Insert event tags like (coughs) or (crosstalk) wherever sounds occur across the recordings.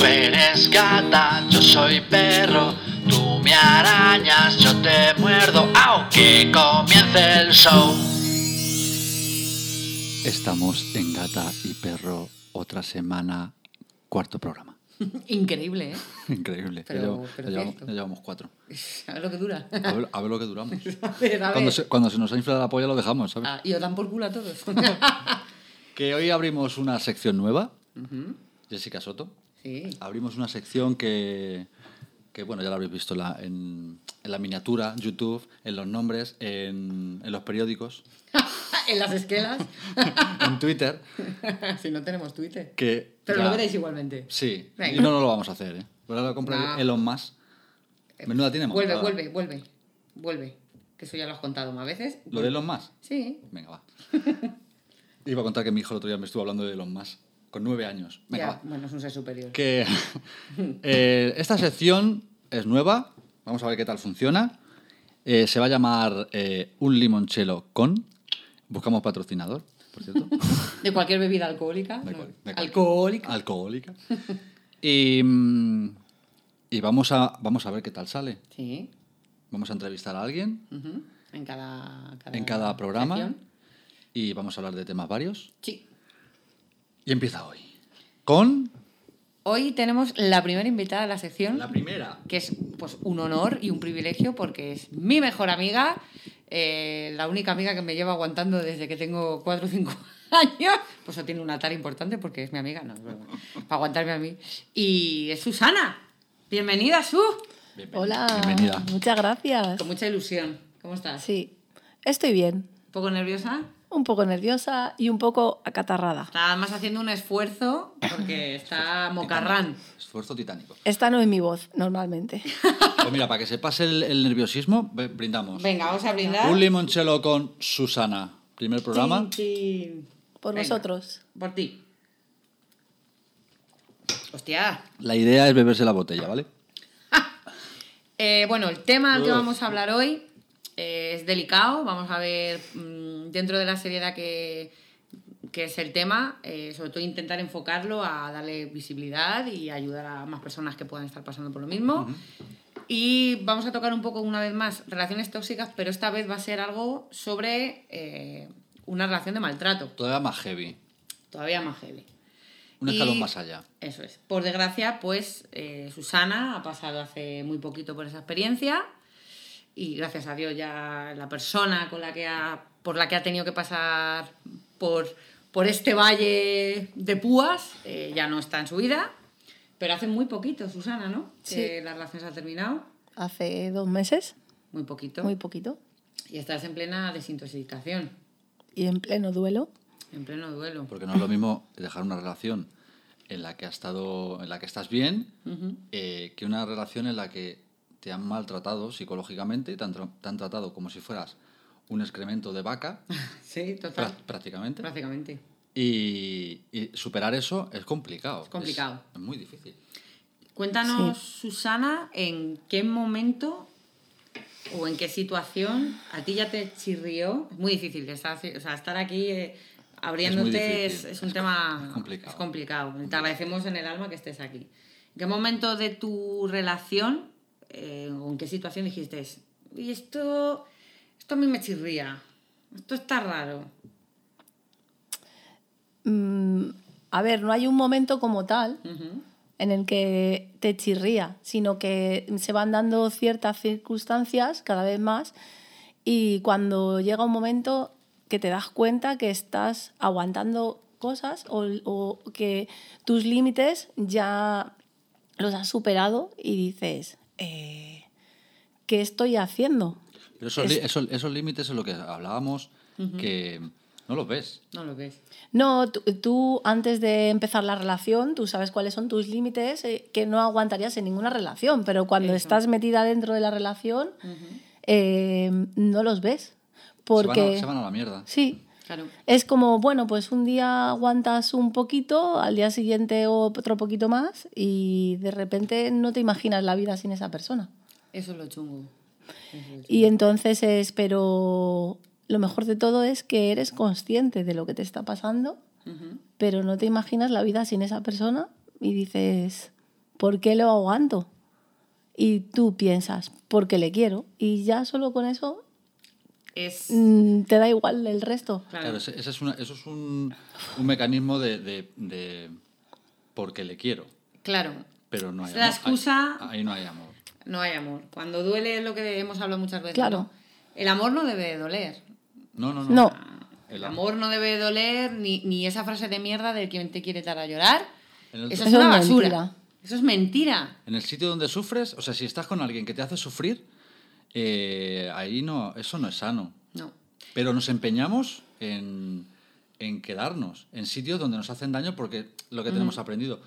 Tú eres gata, yo soy perro. Tú me arañas, yo te muerdo. Aunque comience el show. Estamos en Gata y Perro, otra semana, cuarto programa. (laughs) Increíble, ¿eh? Increíble. Pero- ya, llevamos, pero ya llevamos- cierto. ya llevamos cuatro. (laughs) A ver lo que dura. A ver, a ver lo que duramos. (laughs) A ver, a Cuando ver. se, cuando se nos ha inflado la polla lo dejamos, ¿sabes? Ah, y os dan por culo a todos. Que hoy abrimos una sección nueva. Jessica Soto. Sí. Abrimos una sección que, que bueno, ya la habréis visto en la, en, en la miniatura, YouTube, en los nombres, en, en los periódicos, (laughs) en las esquelas. (laughs) en Twitter, (laughs) si no tenemos Twitter. que... Pero ya- lo veréis igualmente. Sí, Venga. y no, no lo vamos a hacer, ¿eh? Ahora lo compra No. Elon Musk. Menuda tiene Vuelve, montada. vuelve, vuelve. Vuelve. Que eso ya lo has contado más veces. ¿Lo de Elon Musk? Sí. Venga, va. Iba a contar que mi hijo el otro día me estuvo hablando de Elon Musk, con nueve años. Venga, Ya, va. bueno, es un ser superior. Que (laughs) eh, esta sección es nueva, vamos a ver qué tal funciona. Eh, se va a llamar eh, Un limonchelo con. Buscamos patrocinador, por cierto. (laughs) De cualquier bebida alcohólica. De ¿no? cual- de cual- Alcohólica. Alcohólica. Y, y vamos, a, vamos a ver qué tal sale. Sí. Vamos a entrevistar a alguien. En cada, en cada programa sección. y vamos a hablar de temas varios. Sí. Y empieza hoy. Con. Hoy tenemos la primera invitada de la sección. La primera. que es pues un honor y un privilegio porque es mi mejor amiga, eh, la única amiga que me lleva aguantando desde que tengo 4 o 5 (laughs) años, pues eso tiene una tarea importante porque es mi amiga, no, es broma, para aguantarme a mí. Y es Susana. Bienvenida, Su. Bienvenida. Hola, Bienvenida. muchas gracias. Con mucha ilusión. ¿Cómo estás? Sí, estoy bien. ¿Un poco nerviosa? Un poco nerviosa y un poco acatarrada. Está más haciendo un esfuerzo porque (laughs) está mocarrán. Esfuerzo titánico. Esta no es mi voz, normalmente. (laughs) Pues mira, para que se pase el, el nerviosismo, brindamos. Venga, vamos a brindar. Un limonchelo con Susana. Primer programa. Chin, chin. Por Venga. vosotros. Por ti. Hostia, La idea es beberse la botella, ¿vale? (laughs) Eh, bueno, el tema del que vamos a hablar hoy eh, es delicado. Vamos a ver, mm, dentro de la seriedad que, que es el tema, eh, sobre todo intentar enfocarlo a darle visibilidad y ayudar a más personas que puedan estar pasando por lo mismo. Y vamos a tocar un poco, una vez más, relaciones tóxicas, pero esta vez va a ser algo sobre eh, una relación de maltrato, Todavía más heavy. todavía más heavy. Un Y- escalón más allá. Eso es. Por desgracia, pues eh, Susana ha pasado hace muy poquito por esa experiencia y gracias a Dios ya la persona con la que ha, por la que ha tenido que pasar por, por este valle de púas eh, ya no está en su vida. Pero hace muy poquito, Susana, ¿no? Que Sí. la relación se ha terminado. Hace dos meses, Muy poquito. muy poquito, Y estás en plena desintoxicación, y en pleno duelo. en pleno duelo. Porque no es lo mismo dejar una relación en la que has estado, en la que estás bien, eh, que una relación en la que te han maltratado psicológicamente, te han, te han tratado como si fueras un excremento de vaca, (laughs) Sí, total. prá- prácticamente. Prácticamente. Y, y superar eso es complicado. Es complicado. Es, muy difícil. Cuéntanos, Susana, en qué momento o en qué situación a ti ya te chirrió. Es muy difícil, estar, o sea, estar aquí eh, abriéndote es, difícil, es un es tema es complicado. es complicado. Te agradecemos en el alma que estés aquí. ¿En qué momento de tu relación eh, o en qué situación dijiste, y esto, esto a mí me chirría, esto está raro? Mm, a ver, no hay un momento como tal en el que te chirría, sino que se van dando ciertas circunstancias cada vez más y cuando llega un momento que te das cuenta que estás aguantando cosas o, o que tus límites ya los has superado y dices, eh, ¿qué estoy haciendo? Pero esos, li- esos, esos límites es lo que hablábamos, que no los ves. No lo ves. No, tú, tú, antes de empezar la relación, tú sabes cuáles son tus límites eh, que no aguantarías en ninguna relación, pero cuando Eso. estás metida dentro de la relación, eh, no los ves. Porque... Se, van a, se van a la mierda. Sí. Claro. Es como, bueno, pues un día aguantas un poquito, al día siguiente otro poquito más y de repente no te imaginas la vida sin esa persona. Eso es lo chungo. Eso. Y entonces es, pero lo mejor de todo es que eres consciente de lo que te está pasando, pero no te imaginas la vida sin esa persona y dices, ¿por qué lo aguanto? Y tú piensas, porque le quiero. Y ya solo con eso Es. mm, te da igual el resto. Claro. Claro, ese, ese es una- eso es un, un mecanismo de, de- de porque le quiero, Claro. pero no hay Es la amor. excusa- Ahí, ahí no hay amor. No hay amor. Cuando duele es lo que hemos hablado muchas veces. Claro. ¿no? El amor no debe de doler. No, no, no. No. El amor no debe de doler, ni, ni esa frase de mierda de quien te quiere dar a llorar. El- Eso es una basura. mentira. Eso es mentira. En el sitio donde sufres, o sea, si estás con alguien que te hace sufrir, eh, ahí no, eso no es sano. No. Pero nos empeñamos en, en quedarnos en sitios donde nos hacen daño porque lo que tenemos aprendido.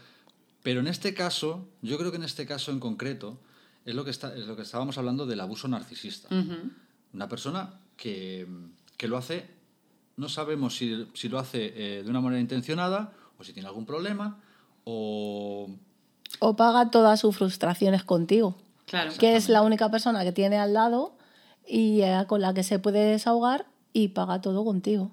Pero en este caso, yo creo que en este caso en concreto, es lo que, está, es lo que estábamos hablando del abuso narcisista. Ujú. Una persona que, que lo hace, no sabemos si, si lo hace eh, de una manera intencionada o si tiene algún problema o... O paga todas sus frustraciones contigo. Claro. Que es la única persona que tiene al lado y eh, con la que se puede desahogar y paga todo contigo.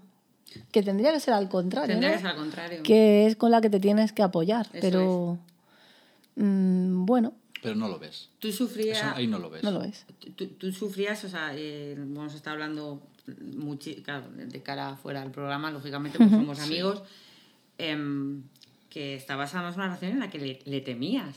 Que tendría que ser al contrario. Tendría ¿no? que ser al contrario. Que es con la que te tienes que apoyar. Eso pero mm, bueno, Pero no lo ves. Tú sufrías. Eso ahí no lo ves. no lo ves. Tú, tú sufrías, o sea, eh, hemos estado hablando muchi- claro, de cara afuera del programa, lógicamente, porque somos amigos, em, que estabas además en una relación en la que le, le temías.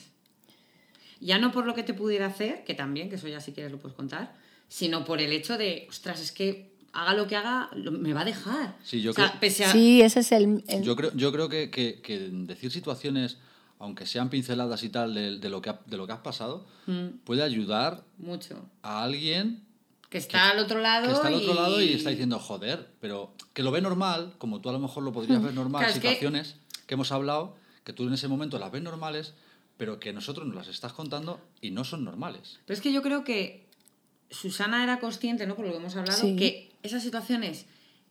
Ya no por lo que te pudiera hacer, que también, que eso ya si quieres lo puedes contar, sino por el hecho de, ostras, es que haga lo que haga, lo- me va a dejar. Sí, yo o sea, creo- pese a... Sí, ese es el... el- Yo creo, yo creo que, que- que decir situaciones, aunque sean pinceladas y tal, de, de lo, que ha- de lo que has pasado, Mm, puede ayudar mucho. a alguien Que está al otro lado que está al otro y... lado y está diciendo, joder, pero que lo ve normal, como tú a lo mejor lo podrías ver normal, Claro, es que- situaciones que... hemos hablado, que tú en ese momento las ves normales, pero que nosotros nos las estás contando y no son normales. Pero es que yo creo que Susana era consciente, ¿no? Por lo que hemos hablado, Sí. que esas situaciones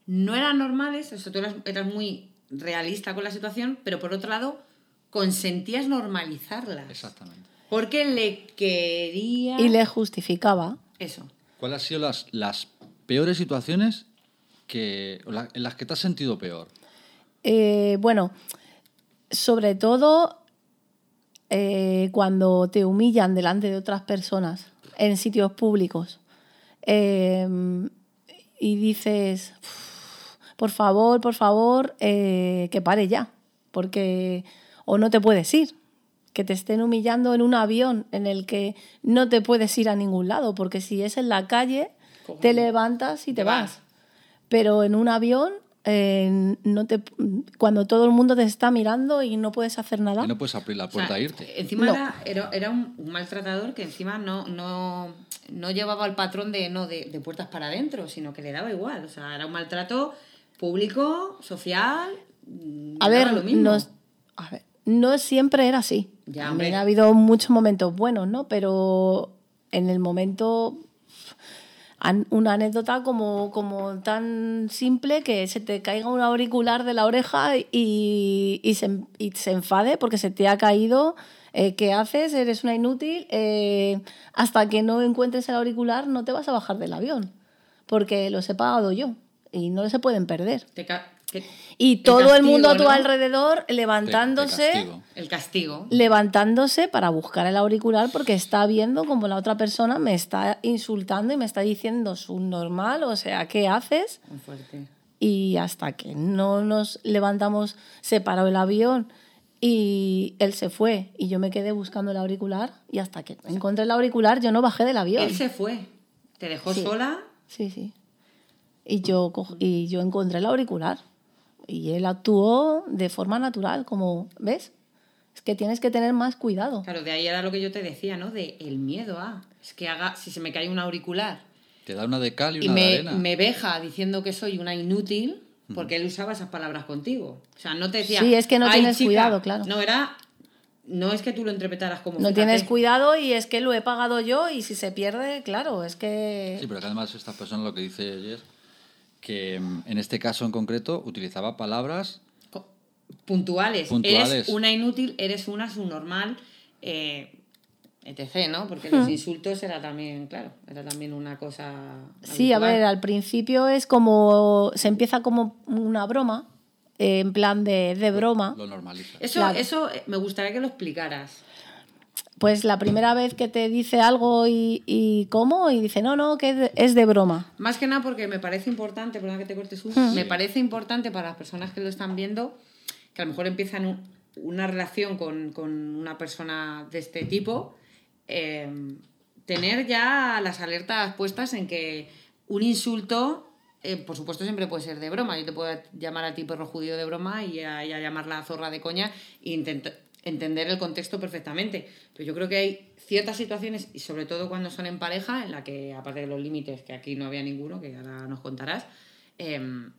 no eran normales, o sea, tú eras, eras muy realista con la situación, pero por otro lado, consentías normalizarlas. Exactamente. Porque le quería... Y le justificaba. Eso. ¿Cuáles han sido las, las peores situaciones que, la- en las que te has sentido peor? Eh, bueno, sobre todo eh, cuando te humillan delante de otras personas en sitios públicos eh, y dices, "Uf, por favor, por favor, eh, que pare ya, porque o no te puedes ir, que te estén humillando en un avión en el que no te puedes ir a ningún lado, porque si es en la calle, te levantas y te Te vas. vas pero en un avión eh, no te cuando todo el mundo te está mirando y no puedes hacer nada Y no puedes abrir la O sea, puerta e irte. Encima No. era, era, un, maltratador que encima no, no, no llevaba el patrón de, no, de, de puertas para adentro, sino que le daba igual. O sea, era un maltrato público, social. a ver, lo mismo. a ver, no siempre era así Ya, también hombre. ha habido muchos momentos buenos no pero en el momento una anécdota como, como tan simple que se te caiga un auricular de la oreja y, y, se, y se enfade porque se te ha caído. eh, ¿Qué haces? Eres una inútil. eh, hasta que no encuentres el auricular no te vas a bajar del avión porque los he pagado yo y no se pueden perder. Te ca- Y todo el mundo a tu alrededor levantándose castigo. El castigo. levantándose para buscar el auricular porque está viendo como la otra persona me está insultando y me está diciendo subnormal, o sea, ¿qué haces? Muy fuerte. Y hasta que no nos levantamos, se paró el avión y él se fue y yo me quedé buscando el auricular y hasta que encontré el auricular yo no bajé del avión. Él se fue. Te dejó Sí. sola. Sí, sí. Y yo, y yo encontré el auricular y él actuó de forma natural, como, ¿ves? Es que tienes que tener más cuidado. Claro, de ahí era lo que yo te decía, ¿no? De el miedo a. Es que haga, si se me cae un auricular Te da una de cal y y una de me, arena. me veja diciendo que soy una inútil, porque él usaba esas palabras contigo. O sea, no te decía. Sí, es que no "Ay, tienes chica". cuidado, claro. No era. No es que tú lo interpretaras como. No "Fíjate". tienes cuidado y es que lo he pagado yo y si se pierde, claro, es que... Sí, pero que además esta persona lo que dice ayer, que mm, en este caso en concreto utilizaba palabras puntuales. Puntuales. Eres una inútil, eres una subnormal, eh, etc., ¿no? Porque los insultos era también, claro, era también una cosa. Sí, a ver, al principio es como... Se empieza como una broma, eh, en plan de, de broma. lo normaliza. Eso, Claro. eso eh, me gustaría que lo explicaras. Pues la primera vez que te dice algo y, y cómo, y dice, no, no, que es de- broma. Más que nada porque me parece importante, perdona que te cortes un, Hmm. me parece importante para las personas que lo están viendo, que a lo mejor empiezan un- una relación con, con una persona de este tipo, eh, tener ya las alertas puestas en que un insulto, eh, por supuesto, siempre puede ser de broma. Yo te puedo llamar a ti perro judío de broma y a ella llamarla zorra de coña e intentar entender el contexto perfectamente. Pero yo creo que hay ciertas situaciones, y sobre todo cuando son en pareja, en la que, aparte de los límites, que aquí no había ninguno, que ahora nos contarás, em,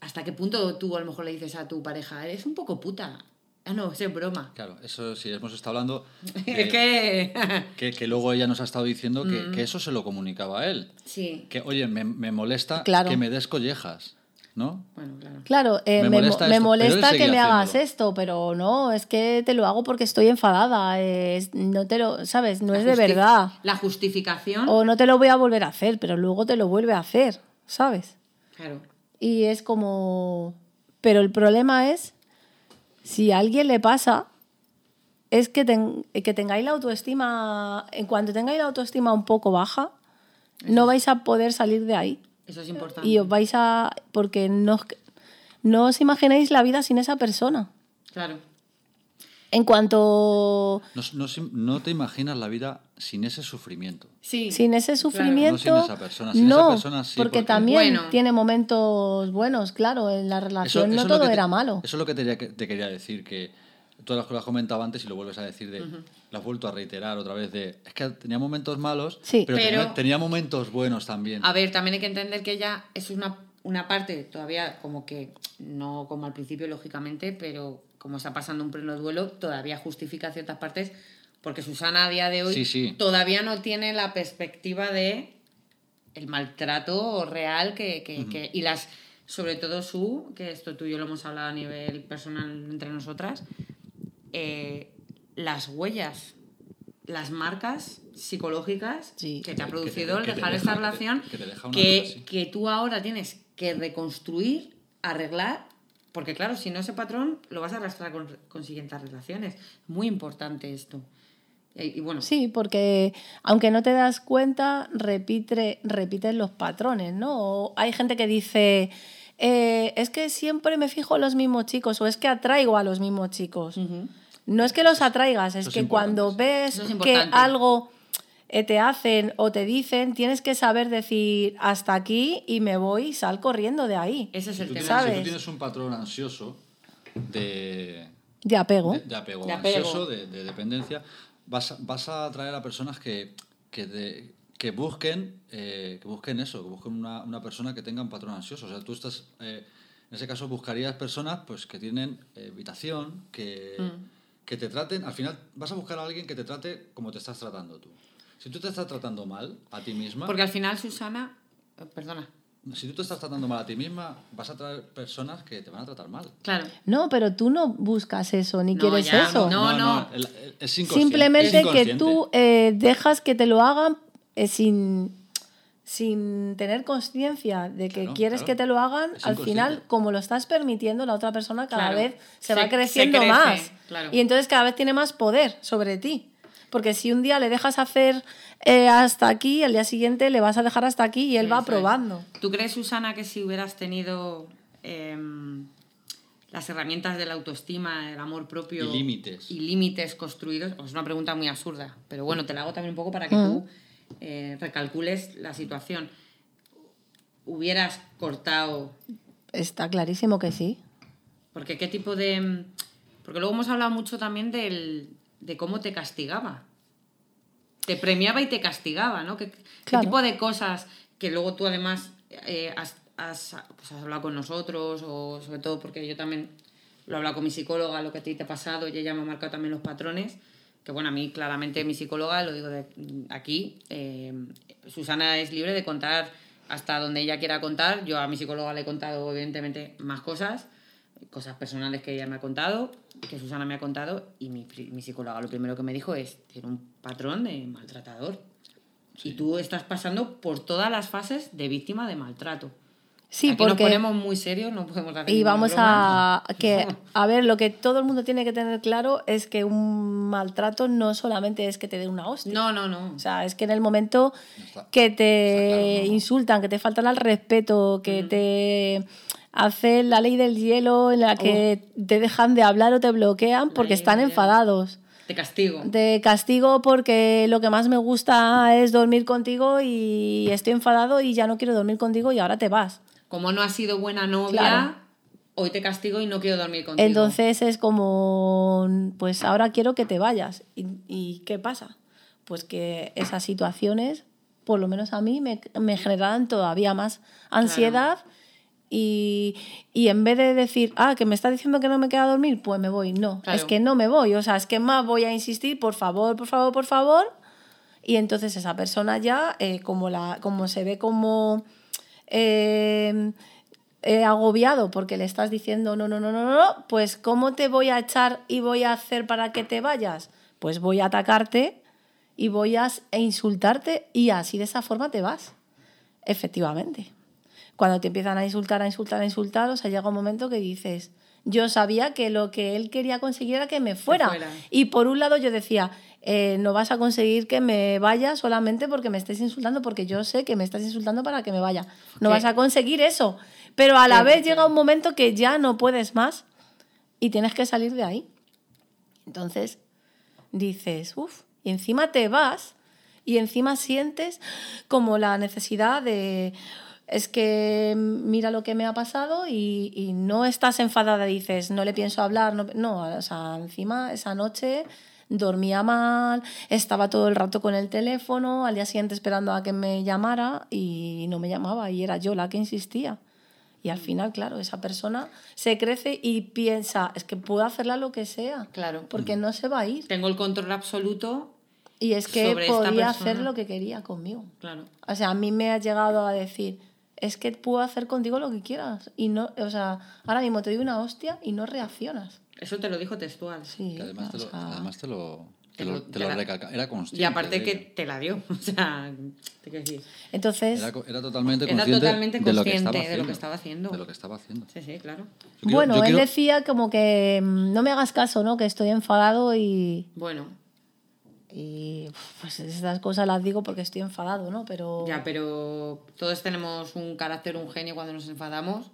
¿hasta qué punto tú a lo mejor le dices a tu pareja, eres un poco puta? Ah, no, es broma. Claro, eso sí, hemos estado hablando de- (laughs) es que... que, luego ella nos ha estado diciendo Mm. que, que eso se lo comunicaba a él. sí, Que, oye, me, me molesta Claro. que me des collejas, ¿no? bueno, claro. Claro, eh, Me me, molesta me que me hagas haciéndolo. esto, pero no, es que te lo hago porque estoy enfadada, es- no te lo, ¿sabes? No La es de verdad. La justificación... O no te lo voy a volver a hacer, pero luego te lo vuelve a hacer, ¿sabes? Claro. Y es como... Pero el problema es, si a alguien le pasa, es que, ten- que tengáis la autoestima, en cuanto tengáis la autoestima un poco baja, no vais a poder salir de ahí. Eso es importante. Y os vais a... porque no, os- no os imagináis la vida sin esa persona. Claro. En cuanto... No, no te imaginas la vida sin ese sufrimiento. Sí. Sin ese claro. sufrimiento... No sin esa persona, sin esa no, persona sí, porque, porque- también Bueno. tiene momentos buenos, claro, en la relación no todo te- era malo. Eso es lo que te, te quería decir, que todas las cosas que comentaba antes y lo vuelves a decir, de, lo has vuelto a reiterar otra vez, de, es que tenía momentos malos, Sí. pero, Pero- tenía, tenía momentos buenos también. A ver, también hay que entender que ella es una, una parte todavía como que, no como al principio, lógicamente, pero como está pasando un pleno duelo, todavía justifica ciertas partes, porque Susana a día de hoy Sí, sí. todavía no tiene la perspectiva de el maltrato real que, que- que- y las sobre todo su, que esto tú y yo lo hemos hablado a nivel personal entre nosotras, eh, las huellas, las marcas psicológicas Sí. que te ha Que te- producido el dejar deja- esta que te- relación, que te deja una que, tú ahora tienes que reconstruir, arreglar, porque claro, si no ese patrón lo vas a arrastrar con, con siguientes relaciones. Muy importante esto. Y, y bueno, Sí, porque aunque no te das cuenta, repite, repites los patrones, ¿no? O hay gente que dice, eh, es que siempre me fijo en los mismos chicos o es que atraigo a los mismos chicos. No es que los atraigas, es que cuando ves es que algo eh, te hacen o te dicen, tienes que saber decir hasta aquí y me voy y sal corriendo de ahí, ese es si, el tú tema. tienes, ¿sabes? si tú tienes un patrón ansioso de, de apego. de, de apego, De apego. ansioso, de, de dependencia, vas, a- vas a atraer a personas que, que, que busquen, eh, que busquen eso, que busquen una, una persona que tenga un patrón ansioso. O sea, tú estás, eh, en ese caso buscarías personas pues, que tienen eh, habitación, que, Mm. Que te traten, al final vas a buscar a alguien que te trate como te estás tratando tú. Si tú te estás tratando mal a ti misma, Porque al final Susana, eh, perdona, si tú te estás tratando mal a ti misma, vas a traer personas que te van a tratar mal. claro, No, pero tú no buscas eso ni No, quieres ya, eso. no. no. el- el- es inconsciente, Simplemente es que tú eh, dejas que te lo hagan eh, sin, sin tener conciencia de que Claro, quieres claro. que te lo hagan, Es al final, como lo estás permitiendo, la otra persona cada Claro. vez se, Se- va se creciendo crece, más. claro. Y entonces cada vez tiene más poder sobre ti. Porque si un día le dejas hacer eh, hasta aquí, al día siguiente le vas a dejar hasta aquí y él va probando. ¿Tú crees, Susana, que si hubieras tenido em, las herramientas de la autoestima, el amor propio Y límites. y límites construidos? Es una pregunta muy absurda, pero bueno, te la hago también un poco para que Mm. tú eh, recalcules la situación. ¿Hubieras cortado? Está clarísimo que sí. Porque qué tipo de... em, Porque luego hemos hablado mucho también del, de cómo te castigaba. Te premiaba y te castigaba, ¿no? ¿Qué, tipo de cosas que luego tú además eh, has, has, pues has hablado con nosotros o sobre todo porque yo también lo he hablado con mi psicóloga, lo que a ti te ha pasado y ella me ha marcado también los patrones, que bueno, a mí claramente mi psicóloga, lo digo de aquí, eh, Susana es libre de contar hasta donde ella quiera contar, yo a mi psicóloga le he contado evidentemente más cosas, cosas personales que ella me ha contado, que Susana me ha contado, y mi, mi psicóloga lo primero que me dijo es, tiene un patrón de maltratador. Y tú estás pasando por todas las fases de víctima de maltrato. Sí, Aquí porque- nos ponemos muy serios, no podemos Y vamos a que (laughs) a ver, lo que todo el mundo tiene que tener claro es que un maltrato no solamente es que te den una hostia. No, no, no. O sea, es que en el momento Está- que te está claro, ¿no? insultan, que te faltan al respeto, que te hacen la ley del hielo en la que te dejan de hablar o te bloquean porque están enfadados. Te castigo. Te castigo porque lo que más me gusta es dormir contigo y estoy enfadado y ya no quiero dormir contigo y ahora te vas. Como no has sido buena novia, Claro. hoy te castigo y no quiero dormir contigo. Entonces es como, pues ahora quiero que te vayas. ¿Y, y qué pasa? Pues que esas situaciones, por lo menos a mí, me, me generaban todavía más ansiedad. Y, y en vez de decir, ah, que me está diciendo que no me queda a dormir, pues me voy. No, Claro. es que no me voy. O sea, es que más voy a insistir, por favor, por favor, por favor. Y entonces esa persona ya, eh, como, la, como se ve como eh, eh, agobiado porque le estás diciendo no, no, no, no, no, no, pues ¿cómo te voy a echar y voy a hacer para que te vayas? Pues voy a atacarte y voy a e insultarte y así de esa forma te vas. Efectivamente. Cuando te empiezan a insultar, a insultar, a insultar, o sea, llega un momento que dices, yo sabía que lo que él quería conseguir era que me fuera. fuera. Y por un lado yo decía, eh, no vas a conseguir que me vaya solamente porque me estés insultando, porque yo sé que me estás insultando para que me vaya. No ¿Qué? vas a conseguir eso. Pero a la ¿Qué? vez llega un momento que ya no puedes más y tienes que salir de ahí. Entonces dices, uff, y encima te vas y encima sientes como la necesidad de, es que mira lo que me ha pasado y, y no estás enfadada, dices, no le pienso hablar, no, no, o sea, encima esa noche dormía mal, estaba todo el rato con el teléfono, al día siguiente esperando a que me llamara y no me llamaba y era yo la que insistía. Y al final, claro, esa persona se crece y piensa, es que puedo hacerla lo que sea, Claro. porque no se va a ir. Tengo el control absoluto. Y es que sobre podía hacer lo que quería conmigo. Claro. O sea, a mí me ha llegado a decir, es que puedo hacer contigo lo que quieras. Y no, o sea, ahora mismo te doy una hostia y no reaccionas. Eso te lo dijo textual. Sí, Que además, te lo, sea, además te lo, te lo, te lo recalca. Era consciente. Y aparte que te la dio. (laughs) O sea, te quiero decir. Entonces, Era, era totalmente Era consciente, totalmente de, lo que consciente estaba de lo haciendo, que estaba haciendo. De lo que estaba haciendo. Sí, sí, claro. Yo quiero- bueno, yo él quiero- decía como que mm, no me hagas caso, ¿no? Que estoy enfadado y, Bueno, y pues estas cosas las digo porque estoy enfadado, ¿no? Pero ya, pero todos tenemos un carácter, un genio cuando nos enfadamos.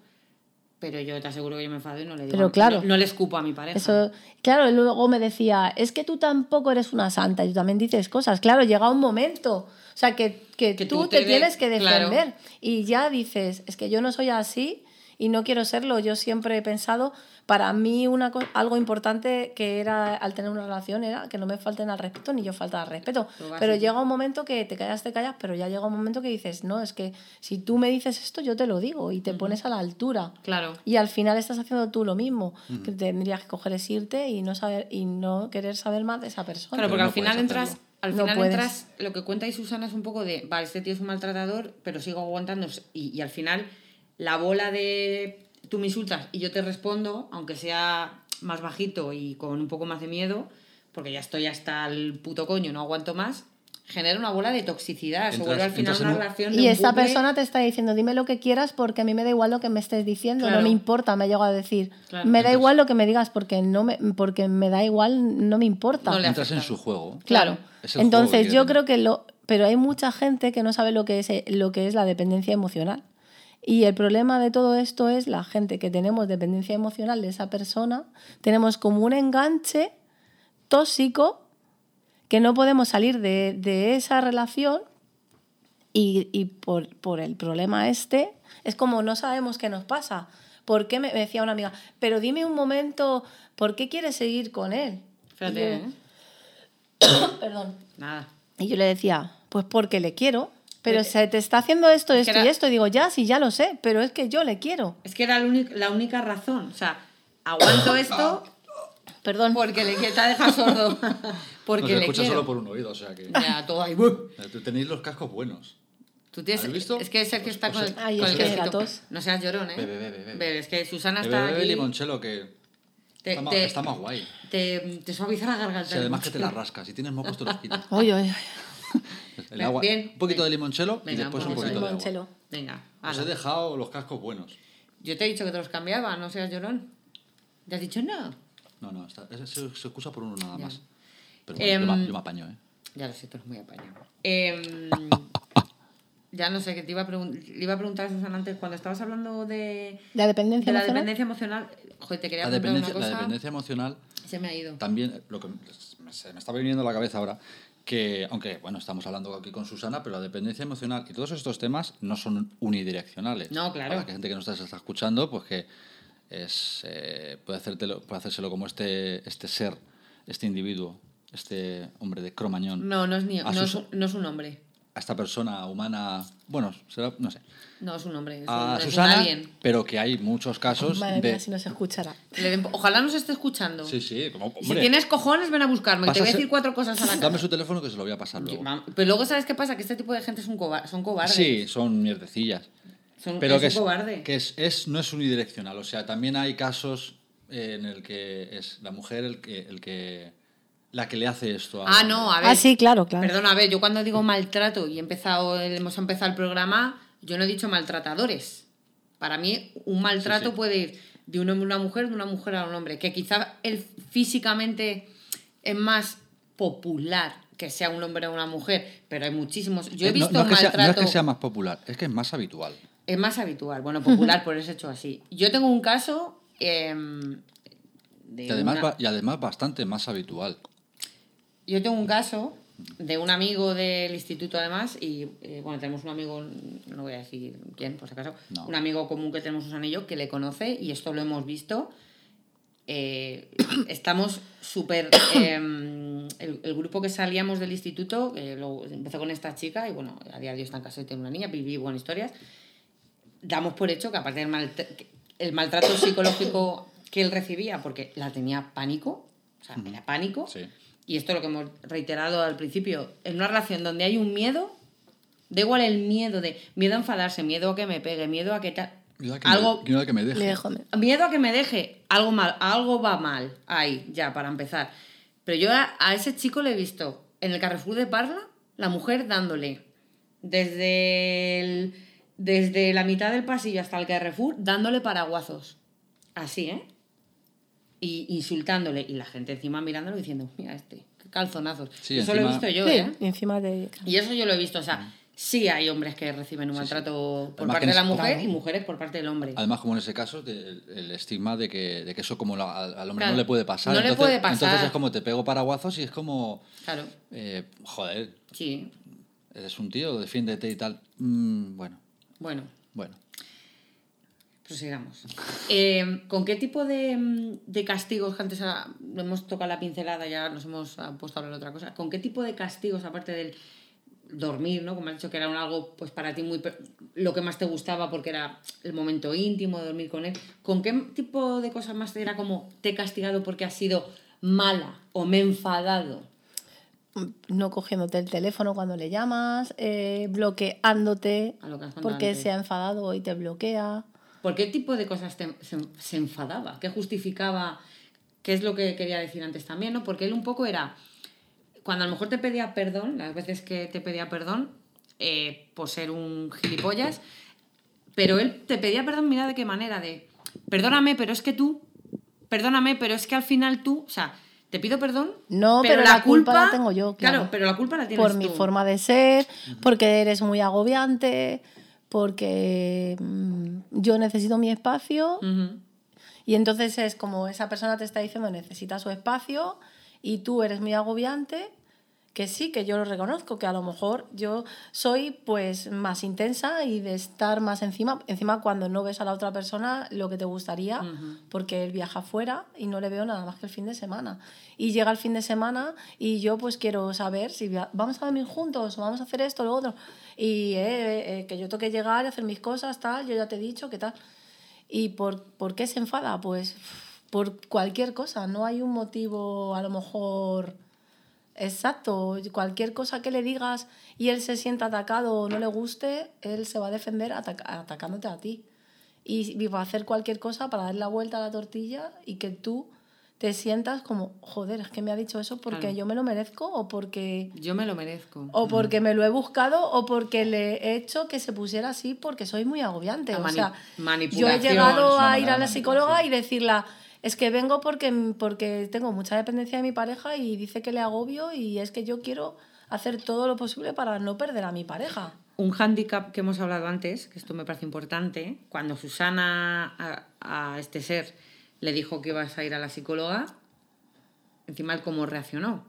Pero yo te aseguro que yo me enfado y no le digo. Pero claro. No, no le escupo a mi pareja. Eso, claro, luego me decía, es que tú tampoco eres una santa, y tú también dices cosas. Claro, llega un momento, o sea, que, que, Que tú, tú te, te de- tienes que claro. defender. Y ya dices, es que yo no soy así y no quiero serlo. Yo siempre he pensado, para mí una algo importante que era al tener una relación era que no me falten al respeto ni yo faltar al respeto. Pero llega un momento que te callas, te callas, pero ya llega un momento que dices, no, es que si tú me dices esto, yo te lo digo y te pones a la altura. Claro. Y al final estás haciendo tú lo mismo, que tendrías que coger es irte y no saber y no querer saber más de esa persona. Claro, porque no al final entras, hacerlo. al final entras, lo que cuenta ahí Susana es un poco de, vale, este tío es un maltratador, pero sigo aguantando. Y, y al final, la bola de tú me insultas y yo te respondo, aunque sea más bajito y con un poco más de miedo, porque ya estoy hasta el puto coño, no aguanto más, genera una bola de toxicidad. Se Entras- vuelve al final una un- relación de Y un esta bucle. persona te está diciendo, dime lo que quieras porque a mí me da igual lo que me estés diciendo, Claro. no me importa, me llegado a decir. Claro. Me da igual lo que me digas porque no me, porque me da igual, no me importa. No le Entras en su juego. Claro. Juego Entonces yo creo que lo, pero hay mucha gente que no sabe lo que es eh, lo que es la dependencia emocional. Y el problema de todo esto es la gente que tenemos dependencia emocional de esa persona, tenemos como un enganche tóxico que no podemos salir de, de esa relación y, y por, por el problema este es como no sabemos qué nos pasa. ¿Por qué me, me decía una amiga? Pero dime un momento, ¿por qué quieres seguir con él? Fíjate, yo- ¿eh? (coughs) Perdón. Nada. Y yo le decía, pues porque le quiero. Pero se te está haciendo esto, esto era- y esto. Y digo, ya, sí, ya lo sé, pero es que yo le quiero. Es que era la única, la única razón. O sea, aguanto (coughs) esto Perdón. porque le quiero. Te ha dejado sordo. (laughs) No porque se le escucha quiero. solo por un oído, o sea que. Ya, todo ahí. Tenéis los cascos buenos. Tú tienes, ¿Has visto? Es que Sergio está Pues- con el, Ay, con es el que casquito. la tos. No seas llorón, ¿eh? Bebe, bebe, bebe. Es que Susana Bebe, está bebe aquí. limonchelo que Te, está, más, te- está más guay. te, te suaviza la garganta. Si además que te la rascas. Si tienes mocos te los quitas. Oye, oye, oye. El agua, bien, un poquito de limonchelo y Venga, después un poquito de de agua. limonchelo. Venga, Os ala. he dejado los cascos buenos. Yo te he dicho que te los cambiaba, no seas llorón. ¿Te has dicho no? No, no, está- ese se, se excusa por uno nada Ya. más. Pero bueno, yo, Em, me, yo me apaño, ¿eh? Ya lo sé, tú eres muy apañado. Em, (laughs) ya no sé, que te iba a, pregun- le iba a preguntar a Susana antes, cuando estabas hablando de, La dependencia de la emocional. dependencia emocional, joder, te quería La preguntar dependencia, una la cosa. dependencia emocional Se me ha ido. también, lo que me- se me está viniendo a la cabeza ahora, que aunque, bueno, estamos hablando aquí con Susana, pero la dependencia emocional y todos estos temas no son unidireccionales. No, claro. Para la gente que nos está, está escuchando, pues que es, eh, puede, hacértelo, puede hacérselo como este, este ser, este individuo, este hombre de Cromañón. No, no es, ni, no, es, no es un hombre. A esta persona humana, bueno, será, no sé, No es un hombre. Es a un, es un Susana, pero que hay muchos casos Madre de... mía, si nos escuchará. Den- Ojalá nos esté escuchando. Sí, sí, como, si hombre, tienes cojones, ven a buscarme. Te voy a decir cuatro cosas a la cara. Dame su teléfono que se lo voy a pasar luego. Pero luego, ¿sabes qué pasa? Que este tipo de gente es un coba- son cobardes. Sí, son mierdecillas. Son, Pero es que, un es, cobarde. que es, es- no es unidireccional. O sea, también hay casos eh, en el que es la mujer el que, el que la que le hace esto. al Ah, no, a ver. Ah, sí, claro, claro. Perdona, a ver, yo cuando digo maltrato y he empezado, hemos empezado el programa, yo no he dicho maltratadores. Para mí, un maltrato Sí, sí. puede ir de un hombre a una mujer, de una mujer a un hombre. Que quizá él físicamente es más popular que sea un hombre o una mujer, pero hay muchísimos. Yo he Eh, no- visto no, es que sea, maltrato. no es que sea más popular, es que es más habitual. Es más habitual, bueno, popular por eso hecho así. Yo tengo un caso em, de Y además, una- y además bastante más habitual. Yo tengo un caso de un amigo del instituto además y eh, bueno, tenemos un amigo, no voy a decir quién por si acaso, No. un amigo común que tenemos Susana y yo que le conoce y esto lo hemos visto. Eh, estamos súper... em, el, el grupo que salíamos del instituto eh, lo, empezó con esta chica y bueno, a día de hoy está en casa y tiene una niña, viví buenas historias. Damos por hecho que aparte del que el maltrato psicológico que él recibía, porque la tenía pánico, o sea, era pánico, Sí. Y esto es lo que hemos reiterado al principio, en una relación donde hay un miedo, da igual el miedo de miedo a enfadarse, miedo a que me pegue, miedo a que tal. Miedo a que, Algo, me, miedo a que me deje. Miedo a que me deje, algo mal, algo va mal ahí, ya, para empezar. Pero yo a, a ese chico le he visto en el Carrefour de Parla, la mujer dándole desde, el- desde la mitad del pasillo hasta el Carrefour, dándole paraguazos. Así, ¿eh? Y insultándole. Y la gente encima mirándolo diciendo, mira este, qué calzonazos. Sí, eso lo he visto yo, Sí, ¿eh? y encima de... Y eso yo lo he visto, o sea, sí hay hombres que reciben un maltrato por Además parte de la mujer y mujeres por parte del hombre. Además, como en ese caso, de- el, el estigma de que, de que eso como la- al, hombre Claro. no le puede pasar. No le entonces, puede pasar. Entonces es como te pego paraguazos y es como, Claro, eh, joder, sí. eres un tío, defiéndete y tal. Mm, bueno, Bueno, bueno. Prosigamos. Eh, ¿Con qué tipo de, de castigos, que antes hemos tocado la pincelada, ya nos hemos puesto a hablar de otra cosa, ¿con qué tipo de castigos, aparte del dormir, ¿no? Como has dicho que era un algo pues para ti muy lo que más te gustaba porque era el momento íntimo de dormir con él. ¿Con qué tipo de cosas más te era como te he castigado porque has sido mala o me he enfadado? no cogiéndote el teléfono cuando le llamas, eh, bloqueándote porque antes. se ha enfadado y te bloquea. ¿Por qué tipo de cosas te- se, se enfadaba? ¿Qué justificaba? ¿Qué es lo que quería decir antes también? ¿no? Porque él un poco era, cuando a lo mejor te pedía perdón, las veces que te pedía perdón, eh, por ser un gilipollas, pero él te pedía perdón, mira de qué manera, de, perdóname, pero es que tú, perdóname, pero es que al final tú, o sea, te pido perdón, No, pero la culpa la tengo yo, claro. pero la culpa la tienes por mi forma de ser, porque eres muy agobiante, porque mm, yo necesito mi espacio y entonces es como esa persona te está diciendo necesita su espacio y tú eres muy agobiante, que sí, que yo lo reconozco, que a lo mejor yo soy pues más intensa y de estar más encima, encima cuando no ves a la otra persona lo que te gustaría, porque él viaja fuera y no le veo nada más que el fin de semana. Y llega el fin de semana y yo pues quiero saber si vamos a dormir juntos o vamos a hacer esto o lo otro. Y eh, eh, que yo toque llegar hacer mis cosas, tal, yo ya te he dicho, qué tal. ¿Y por, por qué se enfada? Pues por cualquier cosa, no hay un motivo a lo mejor exacto. Cualquier cosa que le digas y él se sienta atacado o no le guste, él se va a defender ataca- atacándote a ti. Y va a hacer cualquier cosa para dar la vuelta a la tortilla y que tú te sientas como, joder, es que me ha dicho eso porque Claro. yo me lo merezco o porque, Yo me lo merezco. o porque me lo he buscado o porque le he hecho que se pusiera así porque soy muy agobiante. La o mani- sea, yo he llegado a ir a la psicóloga y decirla, es que vengo porque, porque tengo mucha dependencia de mi pareja y dice que le agobio y es que yo quiero hacer todo lo posible para no perder a mi pareja. Un hándicap que hemos hablado antes, que esto me parece importante, cuando Susana a, a este ser le dijo que ibas a ir a la psicóloga, encima él cómo reaccionó.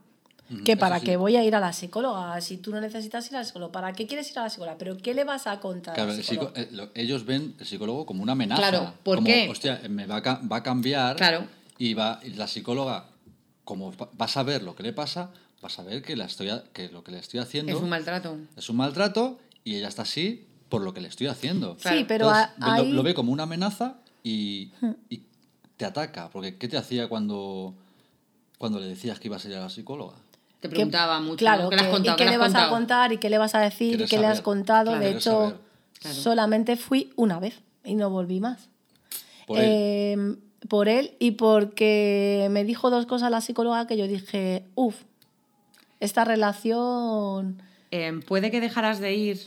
Que eso para sí. qué voy a ir a la psicóloga, si tú no necesitas ir a la psicóloga, ¿para qué quieres ir a la psicóloga? ¿Pero qué le vas a contar Claro, al el psicólogo? psico- eh, lo- ellos ven el psicólogo como una amenaza. Claro, ¿por como, qué? Hostia, me va a, va a cambiar. Claro. Y va y la psicóloga, como va a saber lo que le pasa, va a saber que, la estoy, a- que lo que le estoy haciendo Es un maltrato. es un maltrato y ella está así por lo que le estoy haciendo. Claro. Sí, pero Entonces, a- ve- ahí... lo, lo ve como una amenaza y, y te ataca. Porque ¿qué te hacía cuando, cuando le decías que ibas a ir a la psicóloga? Te que- preguntaba mucho. Claro. ¿Qué le has que- contado? ¿y qué ¿Qué le has vas a contar y qué le vas a decir y qué le has contado? Claro. de hecho, saber. Claro. solamente fui una vez y no volví más. Por él. Eh, por él y porque me dijo dos cosas la psicóloga que yo dije, uff, esta relación... Eh, puede que dejaras de ir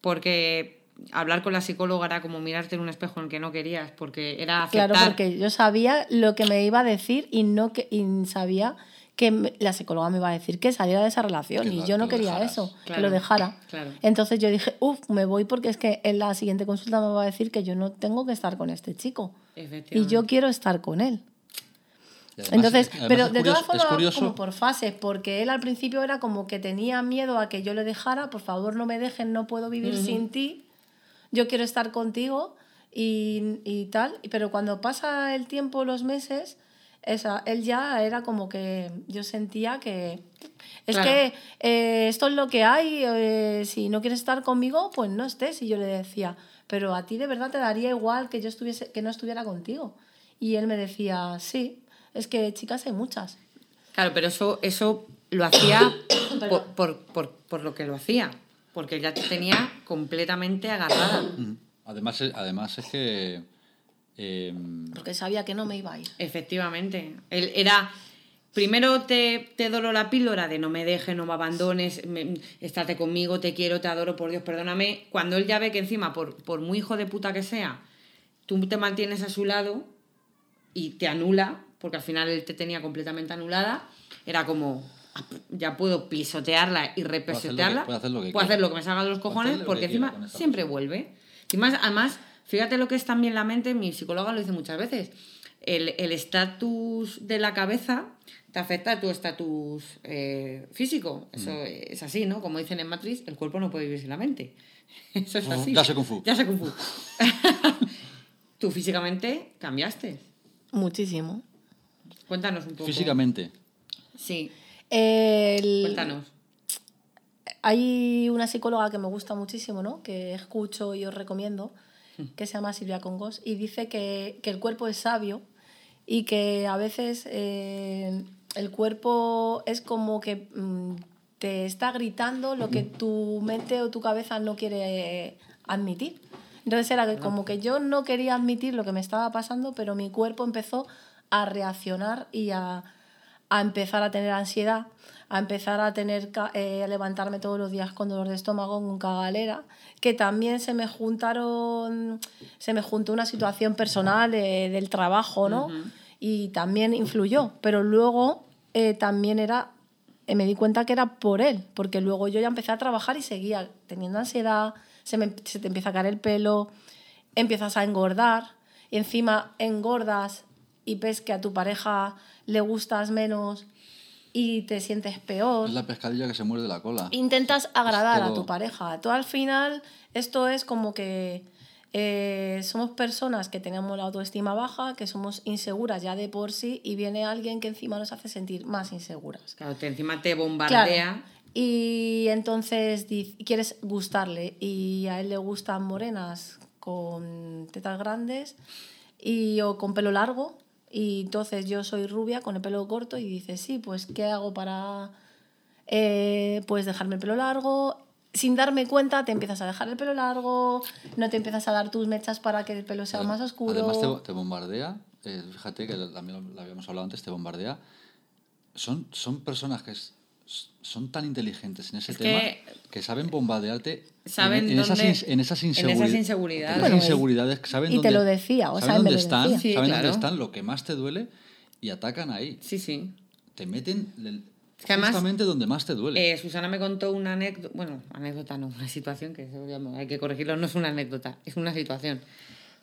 porque hablar con la psicóloga era como mirarte en un espejo en el que no querías, porque era aceptar. Claro, porque yo sabía lo que me iba a decir y no que y sabía que la psicóloga me iba a decir que saliera de esa relación Que y lo- yo no que quería dejaras. eso, que lo dejara. claro. Entonces yo dije, uff, me voy porque es que en la siguiente consulta me va a decir que yo no tengo que estar con este chico y yo quiero estar con él. Además- Entonces, pero de curioso- todas formas, como por fases, porque él al principio era como que tenía miedo a que yo le dejara, por favor no me dejen, no puedo vivir sin ti, yo quiero estar contigo y, y tal, pero cuando pasa el tiempo, los meses, esa, él ya era como que yo sentía que es Claro. que eh, esto es lo que hay, eh, si no quieres estar conmigo, pues no estés, y yo le decía, pero a ti de verdad te daría igual que yo estuviese, que no estuviera contigo. Y él me decía, sí, es que chicas hay muchas. Claro, pero eso, eso lo hacía (coughs) por, por, por, por lo que lo hacía, porque ya te tenía completamente agarrada. Ujú. Además, es- además es que... eh, Porque sabía que no me iba a ir. Efectivamente. Él era. Primero te, te doró la píldora de no me dejes, no me abandones, me- estate conmigo, te quiero, te adoro, por Dios, perdóname. Cuando él ya ve que encima, por, por muy hijo de puta que sea, tú te mantienes a su lado y te anula, porque al final él te tenía completamente anulada, era como, "Ah, ya puedo pisotearla y repisotearla, puedo hacer lo que puedo quiera. hacer lo que me salga de los cojones, porque encima siempre vuelve. Y más, además, fíjate lo que es también la mente, mi psicóloga lo dice muchas veces, el el estatus de la cabeza te afecta a tu estatus eh, físico. Eso es así, ¿no? Como dicen en Matrix, el cuerpo no puede vivir sin la mente. (laughs) Eso es Ujú, así. ya sé Kung Fu. Ya sé Kung Fu. (laughs) Tú físicamente cambiaste. Muchísimo. Cuéntanos un poco. físicamente. Sí, El- cuéntanos. Hay una psicóloga que me gusta muchísimo, ¿no? que escucho y os recomiendo, que se llama Silvia Congos, y dice que, que el cuerpo es sabio y que a veces eh, el cuerpo es como que mm, te está gritando lo que tu mente o tu cabeza no quiere admitir. Entonces era que como que yo no quería admitir lo que me estaba pasando, pero mi cuerpo empezó a reaccionar y a, a empezar a tener ansiedad, a empezar a tener eh, a levantarme todos los días con dolor de estómago, con cagalera, que también se me juntaron, se me juntó una situación personal eh, del trabajo, ¿no? Y también influyó, pero luego eh, también era, eh, me di cuenta que era por él, porque luego yo ya empecé a trabajar y seguía teniendo ansiedad, se, me, se te empieza a caer el pelo, empiezas a engordar y encima engordas y ves que a tu pareja le gustas menos y te sientes peor. Es la pescadilla que se muerde la cola. Intentas agradar a tu pareja. Tú al final, esto es como que eh, somos personas que tenemos la autoestima baja, que somos inseguras ya de por sí y viene alguien que encima nos hace sentir más inseguras. Claro, te, encima te bombardea. Claro. Y entonces quieres gustarle y a él le gustan morenas con tetas grandes y, o con pelo largo y entonces yo soy rubia con el pelo corto y dices, sí, pues ¿qué hago para eh, pues dejarme el pelo largo? Sin darme cuenta te empiezas a dejar el pelo largo, no te empiezas a dar tus mechas para que el pelo sea más oscuro. Además te, te bombardea eh, fíjate que también lo, lo habíamos hablado antes, te bombardea. Son, son personas que es- son tan inteligentes en ese Es tema que- que, saben bombardearte Saben en, en esas, dónde- ins- en esas en esas inseguri- inseguridades. en esas y- inseguridades, saben y te dónde, lo decía, o saben dónde están, decía. Sí, saben claro. dónde están, lo que más te duele y atacan ahí. Sí, sí. Te meten el- que además, justamente donde más te duele. Eh, Susana me contó una anécdota, bueno, anécdota no, una situación que hay que corregirlo, no es una anécdota, es una situación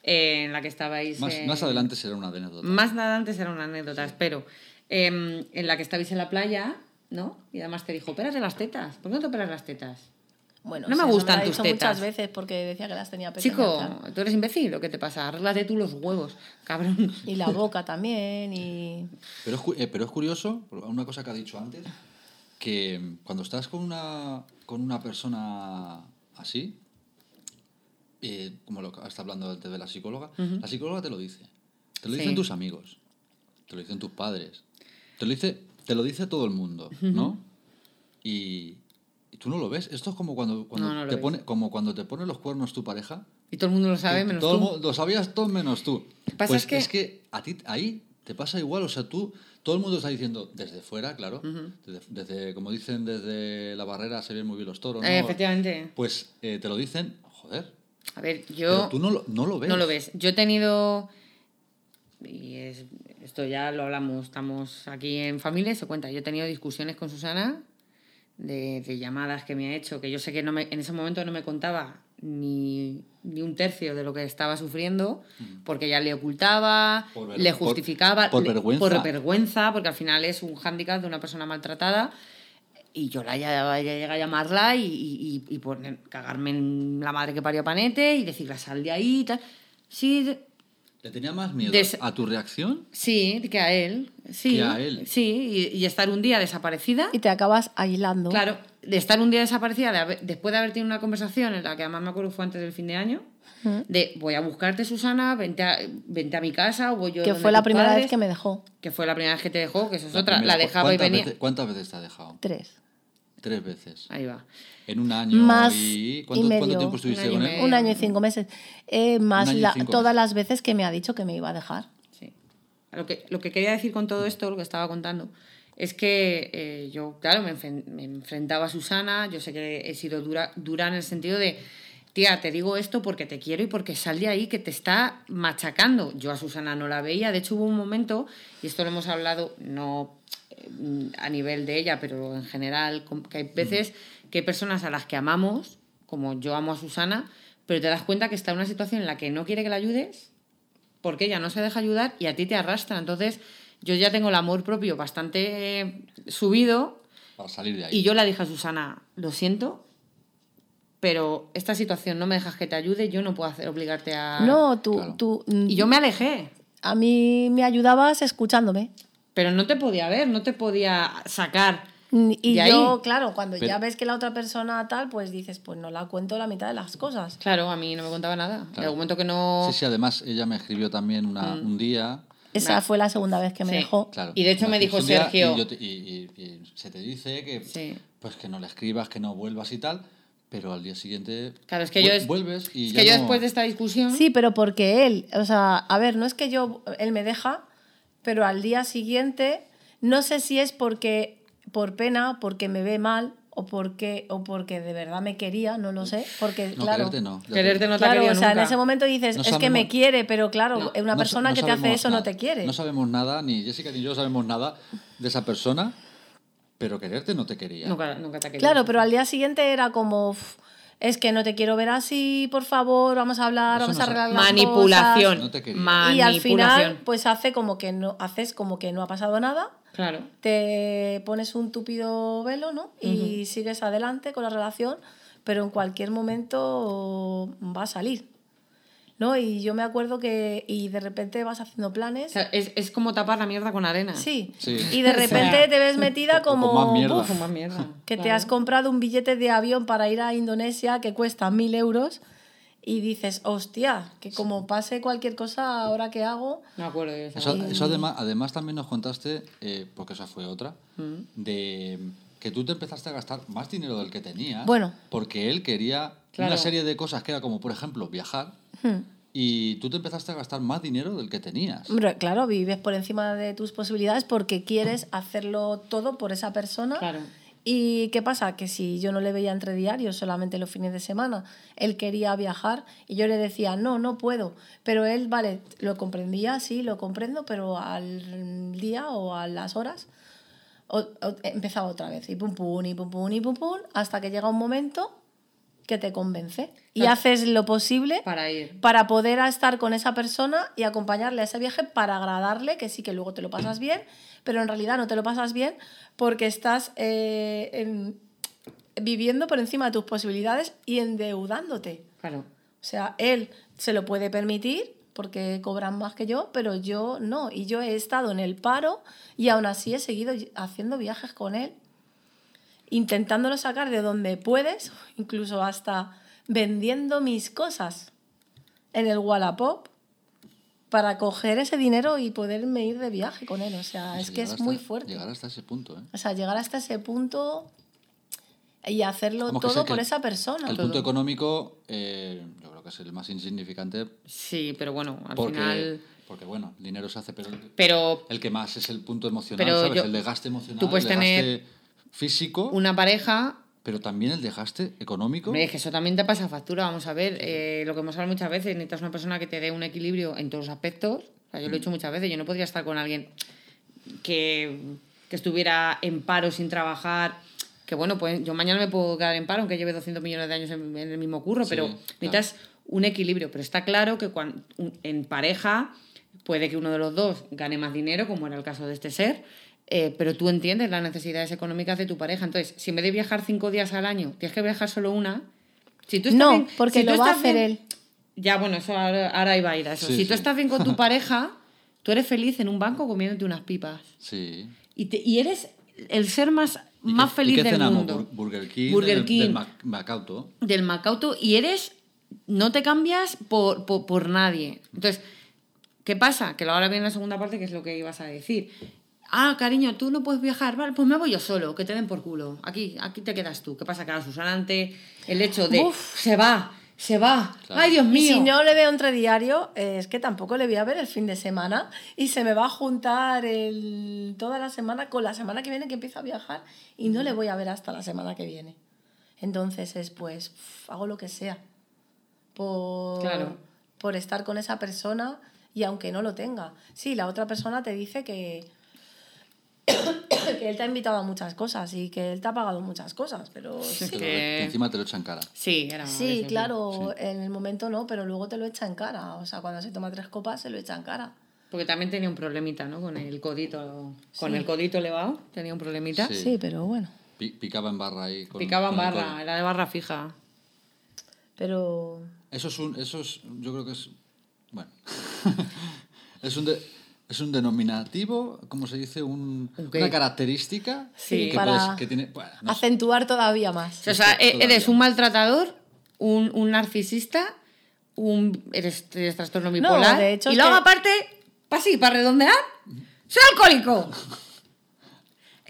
eh, en la que estabais... más, eh, más adelante será una anécdota. Más nada antes era una anécdota, espero. Em, en la que estabais en la playa, ¿no? Y además te dijo, opérate las tetas. ¿Por qué no te operas las tetas? Bueno, No me gustan ha tus tetas. muchas veces porque decía que las tenía pequeñas. Chico, claro. ¿tú eres imbécil o qué te pasa? Arréglate tú los huevos, cabrón. Y la boca también, y... Pero es, eh, pero es curioso, una cosa que ha dicho antes, que cuando estás con una, con una persona así, eh, como lo que está hablando antes de la psicóloga, la psicóloga te lo dice. Te lo Sí. dicen tus amigos, te lo dicen tus padres, te lo dice, te lo dice todo el mundo, ¿no? Y, y tú no lo ves. Esto es como cuando, cuando No, no lo te pone, como cuando te pone los cuernos tu pareja. Y todo el mundo lo sabe, que menos todo tú. lo sabías todo menos tú. Pasa pues es que- a ti ahí te pasa igual, o sea, tú, todo el mundo está diciendo desde fuera, claro, desde, desde- como dicen, desde la barrera se ven muy bien los toros, ¿no? Eh, efectivamente. Pues eh, te lo dicen, joder, A ver, pero yo... tú no lo, no lo ves. No lo ves. Yo he tenido. Y es- esto ya lo hablamos, estamos aquí en familia, y se cuenta. Yo he tenido discusiones con Susana de, de llamadas que me ha hecho, que yo sé que no me, en ese momento no me contaba ni, ni un tercio de lo que estaba sufriendo, porque ella le ocultaba, Mm. Por ver- le por- justificaba. por vergüenza. Por vergüenza, porque al final es un hándicap de una persona maltratada. Y yo la ya, ya llega a llamarla y, y, y- y poner- cagarme en la madre que parió a Panete y decirle sal de ahí y tal. Sí, ¿Le tenía más miedo Des- a tu reacción? sí, que a él. Sí, Que a él. Sí, y, y estar un día desaparecida. Y te acabas aislando. Claro, de estar un día desaparecida de haber- después de haber tenido una conversación en la que además me acuerdo fue antes del fin de año, de voy a buscarte Susana, vente a, vente a mi casa o voy yo que donde fue la primera padres", vez que me dejó. que fue la primera vez que te dejó, que eso es otra, primera- la dejaba y ¿cuántas venía. veces- ¿Cuántas veces te ha dejado? Tres. Tres veces. Ahí va. En un año Más y... y ¿Cuánto, medio. cuánto tiempo estuviste Un año con y él? Un año y cinco meses. Eh, más la- cinco todas meses. las veces que me ha dicho que me iba a dejar. Sí. Lo que, lo que quería decir con todo esto, lo que estaba contando, es que eh, yo, claro, me, enfren- me enfrentaba a Susana, yo sé que he sido dura, dura en el sentido de, tía, te digo esto porque te quiero y porque sal de ahí que te está machacando. Yo a Susana no la veía, de hecho hubo un momento, y esto lo hemos hablado, no a nivel de ella, pero en general, que hay veces que hay personas a las que amamos, como yo amo a Susana, pero te das cuenta que está en una situación en la que no quiere que la ayudes porque ella no se deja ayudar y a ti te arrastra. Entonces, yo ya tengo el amor propio bastante eh, subido Para salir de ahí. y yo la dije a Susana, lo siento, pero esta situación no me dejas que te ayude, yo no puedo hacer, obligarte a... No, tú, claro. tú. mm, Y yo me alejé, A mí me ayudabas escuchándome. Pero no te podía ver, no te podía sacar. Mm, Y de yo, ahí. claro, cuando Pero- ya ves que la otra persona tal, pues dices, pues no la cuento la mitad de las cosas. Claro, a mí no me contaba nada. Claro. El argumento que no... Sí, sí, además ella me escribió también una, un día Esa Nah. fue la segunda vez que me Sí. dejó. Claro. Y de hecho me dijo Sergio- Y, yo te- y- y- y se te dice que, Sí. pues que no le escribas, que no vuelvas y tal, pero al día siguiente Claro, es que vu- yo... es- vuelves y es ya que yo no- después de esta discusión... Sí, pero porque él, o sea, a ver, no es que yo, él me deja, pero al día siguiente, no sé si es porque, por pena, porque me ve mal, o porque, o porque de verdad me quería, no lo sé, porque No, claro. quererte no. Quererte no te Claro, o sea, en ese momento dices, No es que me quiere, pero claro, No, una persona que te hace eso no te quiere. No sabemos nada, ni Jessica ni yo sabemos nada de esa persona, pero quererte no te quería. Nunca, nunca te querido. Claro, pero al día siguiente era como, "Uf, es que no te quiero ver así, por favor, vamos a hablar, Eso vamos no a arreglar las Manipulación. cosas". No te quería. Y al final, Manipulación. pues hace como que no, haces como que no ha pasado nada, Claro. te pones un túpido velo, ¿no? Y sigues adelante con la relación, pero en cualquier momento va a salir. ¿No? Y yo me acuerdo que, y de repente vas haciendo O planes. sea, es, es como tapar la mierda con arena. Sí. Sí. Y de (laughs) repente te ves (laughs) metida como. con más mierda. "Buf, Con más mierda. que te has comprado un billete de avión para ir a Indonesia que cuesta mil euros y dices, hostia, que como pase cualquier cosa, ahora qué hago. Me acuerdo de esa. Eso, eso además, además también nos contaste, eh, porque esa fue otra, Mm. de que tú te empezaste a gastar más dinero del que tenías. Bueno. Porque él quería Claro. una serie de cosas que era como, por ejemplo, viajar. Hmm. y tú te empezaste a gastar más dinero del que tenías. Hombre, claro, vives por encima de tus posibilidades porque quieres (clears throat) hacerlo todo por esa persona. Claro. ¿Y qué pasa? Que si yo no le veía entre diarios, solamente los fines de semana, él quería viajar y yo le decía, no, no puedo. Pero él, vale, lo comprendía, sí, lo comprendo, pero al día o a las horas o- o- empezaba otra vez. Y pum, pum, y pum, pum, y pum, pum, hasta que llega un momento que te convence. Y Claro. haces lo posible Para ir. para poder estar con esa persona y acompañarle a ese viaje para agradarle, que sí que luego te lo pasas bien, pero en realidad no te lo pasas bien porque estás eh, en- viviendo por encima de tus posibilidades y endeudándote. Claro. O sea, él se lo puede permitir porque cobran más que yo, pero yo no. Y yo he estado en el paro y aún así he seguido haciendo viajes con él, intentándolo sacar de donde puedes, incluso hasta vendiendo mis cosas en el Wallapop para coger ese dinero y poderme ir de viaje con él. O sea, O es que es muy fuerte. Llegar hasta ese punto, ¿eh? O sea, llegar hasta ese punto y hacerlo todo por el- esa persona. El todo. punto económico, eh, yo creo que es el más insignificante Sí, pero bueno, al porque, final. porque, bueno, el dinero se hace, pero el, Pero el que más es el punto emocional, Pero ¿sabes? yo- el desgaste emocional, tú puedes el desgaste tener físico, una pareja. pero también el desgaste económico. Hombre, es que eso también te pasa factura. Vamos a ver, eh, lo que hemos hablado muchas veces, necesitas una persona que te dé un equilibrio en todos los aspectos. O sea, yo lo he Mm. dicho muchas veces, yo no podría estar con alguien que, que estuviera en paro sin trabajar. Que bueno, pues yo mañana me puedo quedar en paro, aunque lleve 200 millones de años en, en el mismo curro, Sí, pero claro. necesitas un equilibrio. Pero está claro que cuando, en pareja puede que uno de los dos gane más dinero, como era el caso de este ser, eh, pero tú entiendes las necesidades económicas de tu pareja. Entonces, si en vez de viajar cinco días al año, tienes que viajar solo una, si tú estás No, bien- porque si tú lo va a estás hacer bien- él. Ya, bueno, eso ahora, ahora iba a ir a eso. Sí, si tú estás bien con tu (laughs) pareja, tú eres feliz en un banco comiéndote unas pipas. Sí. Y, te- y eres el ser más, ¿Y más qué- feliz ¿y qué del cenamos? mundo. Bur- Burger King, Burger del, King. del Mac- Macauto. del Macauto y eres no te cambias por, por, por nadie. Entonces, ¿qué pasa? Que ahora viene la segunda parte, que es lo que ibas a decir. Ah, cariño, tú no puedes viajar, vale, pues me voy yo solo, que te den por culo. Aquí, aquí te quedas tú. ¿Qué pasa? Que a Susana ante el hecho de Uf. se va, se va, Claro. ay Dios Y mío. si no le veo entre diario, eh, es que tampoco le voy a ver el fin de semana y se me va a juntar el, toda la semana con la semana que viene que empieza a viajar y no le voy a ver hasta la semana que viene. Entonces es pues, uf, hago lo que sea por, Claro. por estar con esa persona y aunque no lo tenga. Sí, la otra persona te dice que, (coughs) que él te ha invitado a muchas cosas y que él te ha pagado muchas cosas, pero Sí, sí, Que encima te lo echan cara. Sí, era Sí, claro, en el momento no, pero luego te lo echa en cara. O sea, cuando se toma tres copas, se lo echa en cara. Porque también tenía un problemita, ¿no? Con el codito, con el codito elevado, tenía un problemita. Sí. Sí, pero bueno. Pi- Picaba en barra ahí. con- Picaba en con barra, era de barra fija. Pero Eso es un. Eso es, yo creo que es. Bueno. (laughs) es un. de- es un denominativo, ¿cómo se dice? Un, ¿Un una característica Sí. que, Para puedes- que tiene. Bueno, no sé. acentuar todavía más. O sea, e- todavía. eres un maltratador, un, un narcisista, un eres, eres trastorno No, bipolar. de hecho y luego, que- aparte, para sí, para redondear, soy alcohólico. (laughs)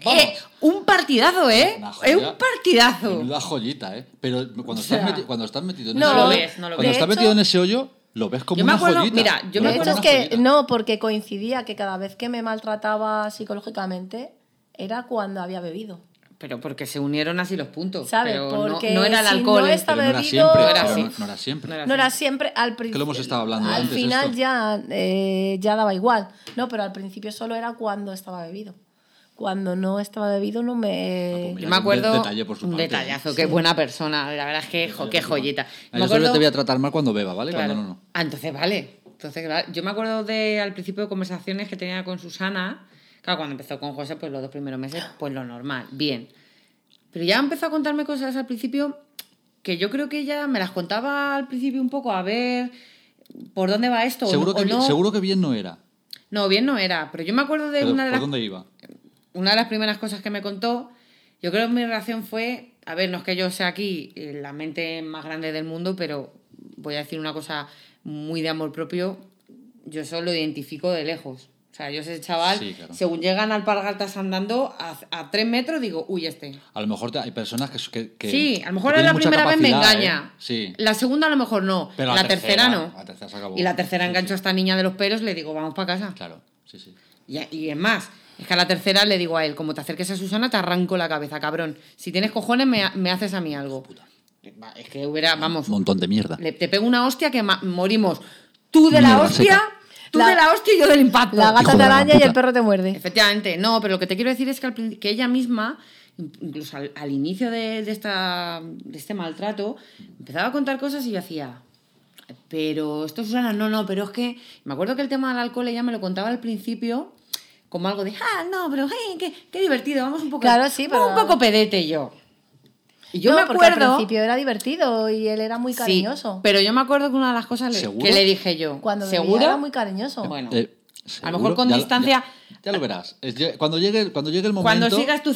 Eh, un partidazo, ¿eh? Una Es un partidazo. Menuda joyita, ¿eh? Pero cuando, sea, estás, meti- cuando estás metido en no ese lo hoyo. ves, no lo cuando estás metido en ese hoyo, lo ves como Yo me una acuerdo- joyita. mira, yo Lo me hecho, es que joyita. no, porque coincidía que cada vez que me maltrataba psicológicamente era cuando había bebido. Pero porque se unieron así los puntos. ¿Sabes? Pero no- Porque no, era el si alcohol. no ¿eh? está Pero no era bebido- siempre. No era así. no, no era siempre. No era No siempre al principio. Que lo hemos estado hablando Al antes, final esto. ya, eh, ya daba igual. No, pero al principio solo era cuando estaba bebido. Cuando no estaba bebido no me... Ah, pues Yo me un acuerdo. de- detalle por su un parte, ¿eh? detallazo, qué buena persona. La verdad es que, jo, qué joyita. Ah, Me Yo solo acuerdo- te voy a tratar mal cuando beba, ¿vale? Claro. Cuando no, no. Ah, entonces vale. Entonces, claro, yo me acuerdo de al principio de conversaciones que tenía con Susana. Claro, cuando empezó con José, pues los dos primeros meses, pues lo normal, bien. Pero ya empezó a contarme cosas al principio que yo creo que ella me las contaba al principio un poco a ver por dónde va esto o Seguro, no- que, o bien- no. seguro que bien no era. No, bien no era, pero yo me acuerdo de Pero, una de ¿Por las dónde iba? Una de las primeras cosas que me contó, yo creo que mi reacción fue, a ver, no es que yo sea aquí eh, la mente más grande del mundo, pero voy a decir una cosa muy de amor propio, yo eso lo identifico de lejos. O sea, yo ese chaval, Sí, claro. según llegan al Pargaltas andando a, a tres metros, digo, uy, este. A lo mejor hay personas que... que- sí, a lo mejor en la primera vez me engaña. ¿eh? Sí. La segunda a lo mejor no. Pero la, tercera, no. La tercera se acabó. Y la tercera engancho sí. a esta niña de los pelos, le digo, vamos para casa. Claro, sí, sí. Y, y es más, es que a la tercera le digo a él, como te acerques a Susana, te arranco la cabeza, cabrón. Si tienes cojones, me, me haces a mí algo. Va, Es que hubiera, vamos, Un montón de mierda. le- te pego una hostia que morimos. Tú de la hostia, seca. tú La- de la hostia y yo del impacto. La gata Hijo te araña y puta. el perro te muerde. Efectivamente, no, pero lo que te quiero decir es que, al prin- que ella misma, in- incluso al, al inicio de, de esta, de este maltrato, empezaba a contar cosas y yo hacía, pero esto Susana, no, no, pero es que, me acuerdo que el tema del alcohol ella me lo contaba al principio como algo de, ah, no, pero hey, qué, qué divertido, vamos un poco, Claro, sí, vamos pero- un poco pedete yo. Y yo No, me porque al acuerdo... principio era divertido y él era muy Sí, cariñoso. pero yo me acuerdo que una de las cosas le- que le dije yo, Cuando ¿seguro? era muy cariñoso. Bueno, Eh, a lo mejor con Ya lo- distancia... Ya, ya lo verás. Cuando llegue, cuando llegue el momento... Cuando sigas tu,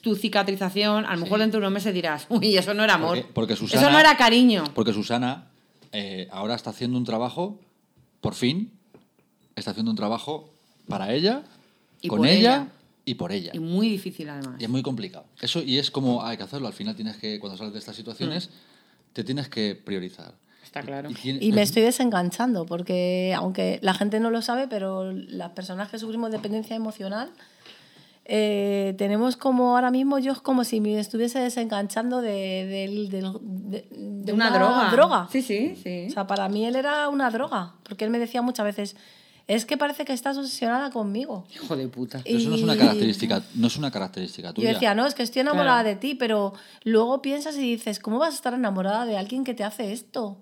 tu cicatrización, a lo mejor dentro de unos meses dirás, uy, eso no era amor. Porque, porque Susana, eso no era cariño. Porque Susana eh, ahora está haciendo un trabajo, por fin, está haciendo un trabajo para ella, Y con ella, ella. y por ella. Y muy difícil además. Y es muy complicado. Eso, y es como hay que hacerlo. Al final tienes que, cuando sales de estas situaciones, te tienes que priorizar. Está claro. tiene- Y me estoy desenganchando, porque aunque la gente no lo sabe, pero las personas que sufrimos dependencia emocional, eh, tenemos como ahora mismo yo es como si me estuviese desenganchando de, del- del- de- de de una, droga. droga. Sí, sí, sí. O sea, para mí él era una droga, porque él me decía muchas veces, es que parece que estás obsesionada conmigo. Hijo de puta. Pero eso no es una y- característica, no es una característica Yo tuya. decía, no, es que estoy enamorada Claro. de ti, pero luego piensas y dices, ¿cómo vas a estar enamorada de alguien que te hace esto?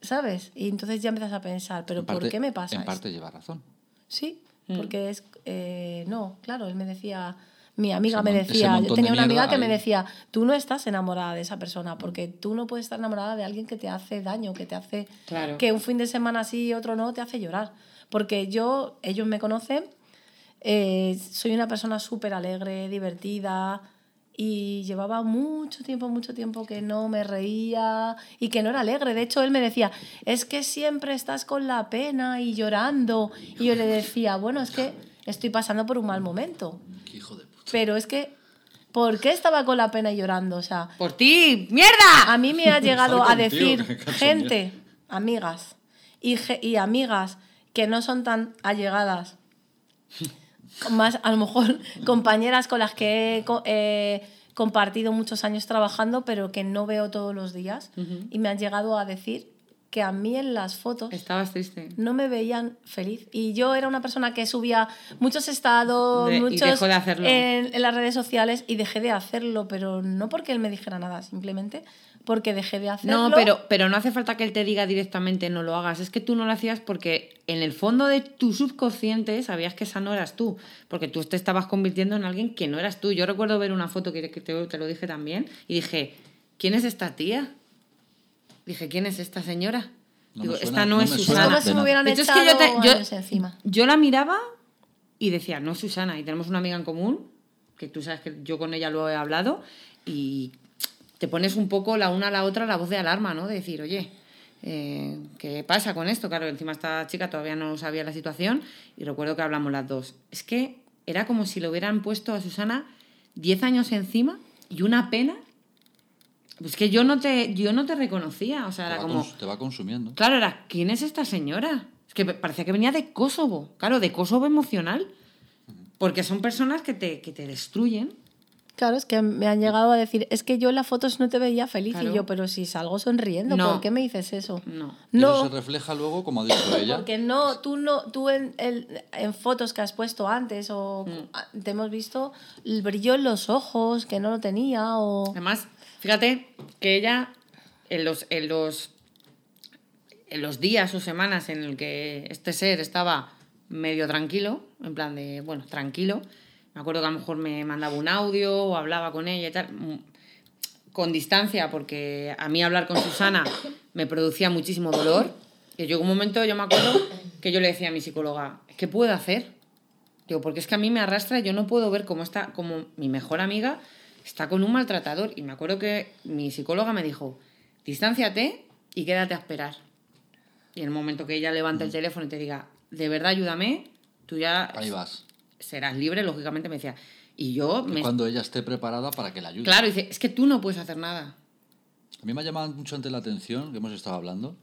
¿Sabes? Y entonces ya empiezas a pensar, ¿pero En por parte- qué me pasa En esto? parte lleva razón. Sí, Mm. porque es. eh, no, claro, él me decía. Mi amiga Ese me decía. Yo tenía de una amiga que me ahí. decía: Tú no estás enamorada de esa persona, porque tú no puedes estar enamorada de alguien que te hace daño, que te hace. Claro. Que un fin de semana sí y otro no te hace llorar. Porque yo, ellos me conocen, eh, soy una persona súper alegre, divertida. Y llevaba mucho tiempo, mucho tiempo que no me reía y que no era alegre. De hecho, él me decía, es que siempre estás con la pena y llorando. Y yo le decía, bueno, es que estoy pasando por un mal momento. Qué hijo de puta. Pero es que, ¿por qué estaba con la pena y llorando? O sea, ¡Por ti! ¡Mierda! a mí me ha (laughs) llegado a decir (laughs) gente, amigas y, y amigas que no son tan allegadas, más a lo mejor (laughs) compañeras con las que he he compartido muchos años trabajando, pero que no veo todos los días, y me han llegado a decir que a mí en las fotos Estabas triste. no me veían feliz. Y yo era una persona que subía muchos estados, De- y muchos dejó de hacerlo. En, en las redes sociales y dejé de hacerlo, pero no porque él me dijera nada, simplemente porque dejé de hacerlo. No, pero, pero no hace falta que él te diga directamente no lo hagas. Es que tú no lo hacías porque en el fondo de tu subconsciente sabías que esa no eras tú. Porque tú te estabas convirtiendo en alguien que no eras tú. Yo recuerdo ver una foto que, te, te lo dije también y dije, ¿quién es esta tía? Dije, ¿quién es esta señora? No Digo, suena- esta no, no es Susana. como si me hecho, es que yo te- yo-. Yo la miraba y decía, no es Susana. Y tenemos una amiga en común, que tú sabes que yo con ella lo he hablado, y te pones un poco la una a la otra la voz de alarma, ¿no? De decir, oye, eh, ¿qué pasa con esto? Claro, encima esta chica todavía no sabía la situación y recuerdo que hablamos las dos. Es que era como si le hubieran puesto a Susana 10 años encima y una pena. Pues que yo no te, yo no te reconocía, o sea, Te era como... te va consumiendo. Claro, era, ¿quién es esta señora? Es que parecía que venía de Kosovo, claro, de Kosovo emocional. Porque son personas que te, que te destruyen. Claro, es que me han llegado a decir, es que yo en las fotos no te veía feliz Claro. y yo, pero si salgo sonriendo, No. ¿por qué me dices eso? No. Eso se refleja luego, como ha dicho ella. porque no, tú no, tú en, el- en fotos que has puesto antes o Mm. te hemos visto el brillo en los ojos que no lo tenía o Además, fíjate que ella, en los, en los, en los días o semanas en el que este ser estaba medio tranquilo, en plan de, bueno, tranquilo, me acuerdo que a lo mejor me mandaba un audio o hablaba con ella y tal, mm, con distancia, porque a mí hablar con Susana me producía muchísimo dolor. Y llegó un momento, yo me acuerdo, que yo le decía a mi psicóloga, ¿qué puedo hacer? Digo, porque es que a mí me arrastra, yo no puedo ver cómo está, como mi mejor amiga está con un maltratador. Y me acuerdo que mi psicóloga me dijo, distánciate y quédate a esperar. Y en el momento que ella levante el teléfono y te diga, de verdad ayúdame, tú ya Ahí vas. Serás libre, lógicamente me decía. Y yo me... Cuando ella esté preparada para que la ayude. Claro, dice, es que tú no puedes hacer nada. A mí me ha llamado mucho antes la atención que hemos estado hablando.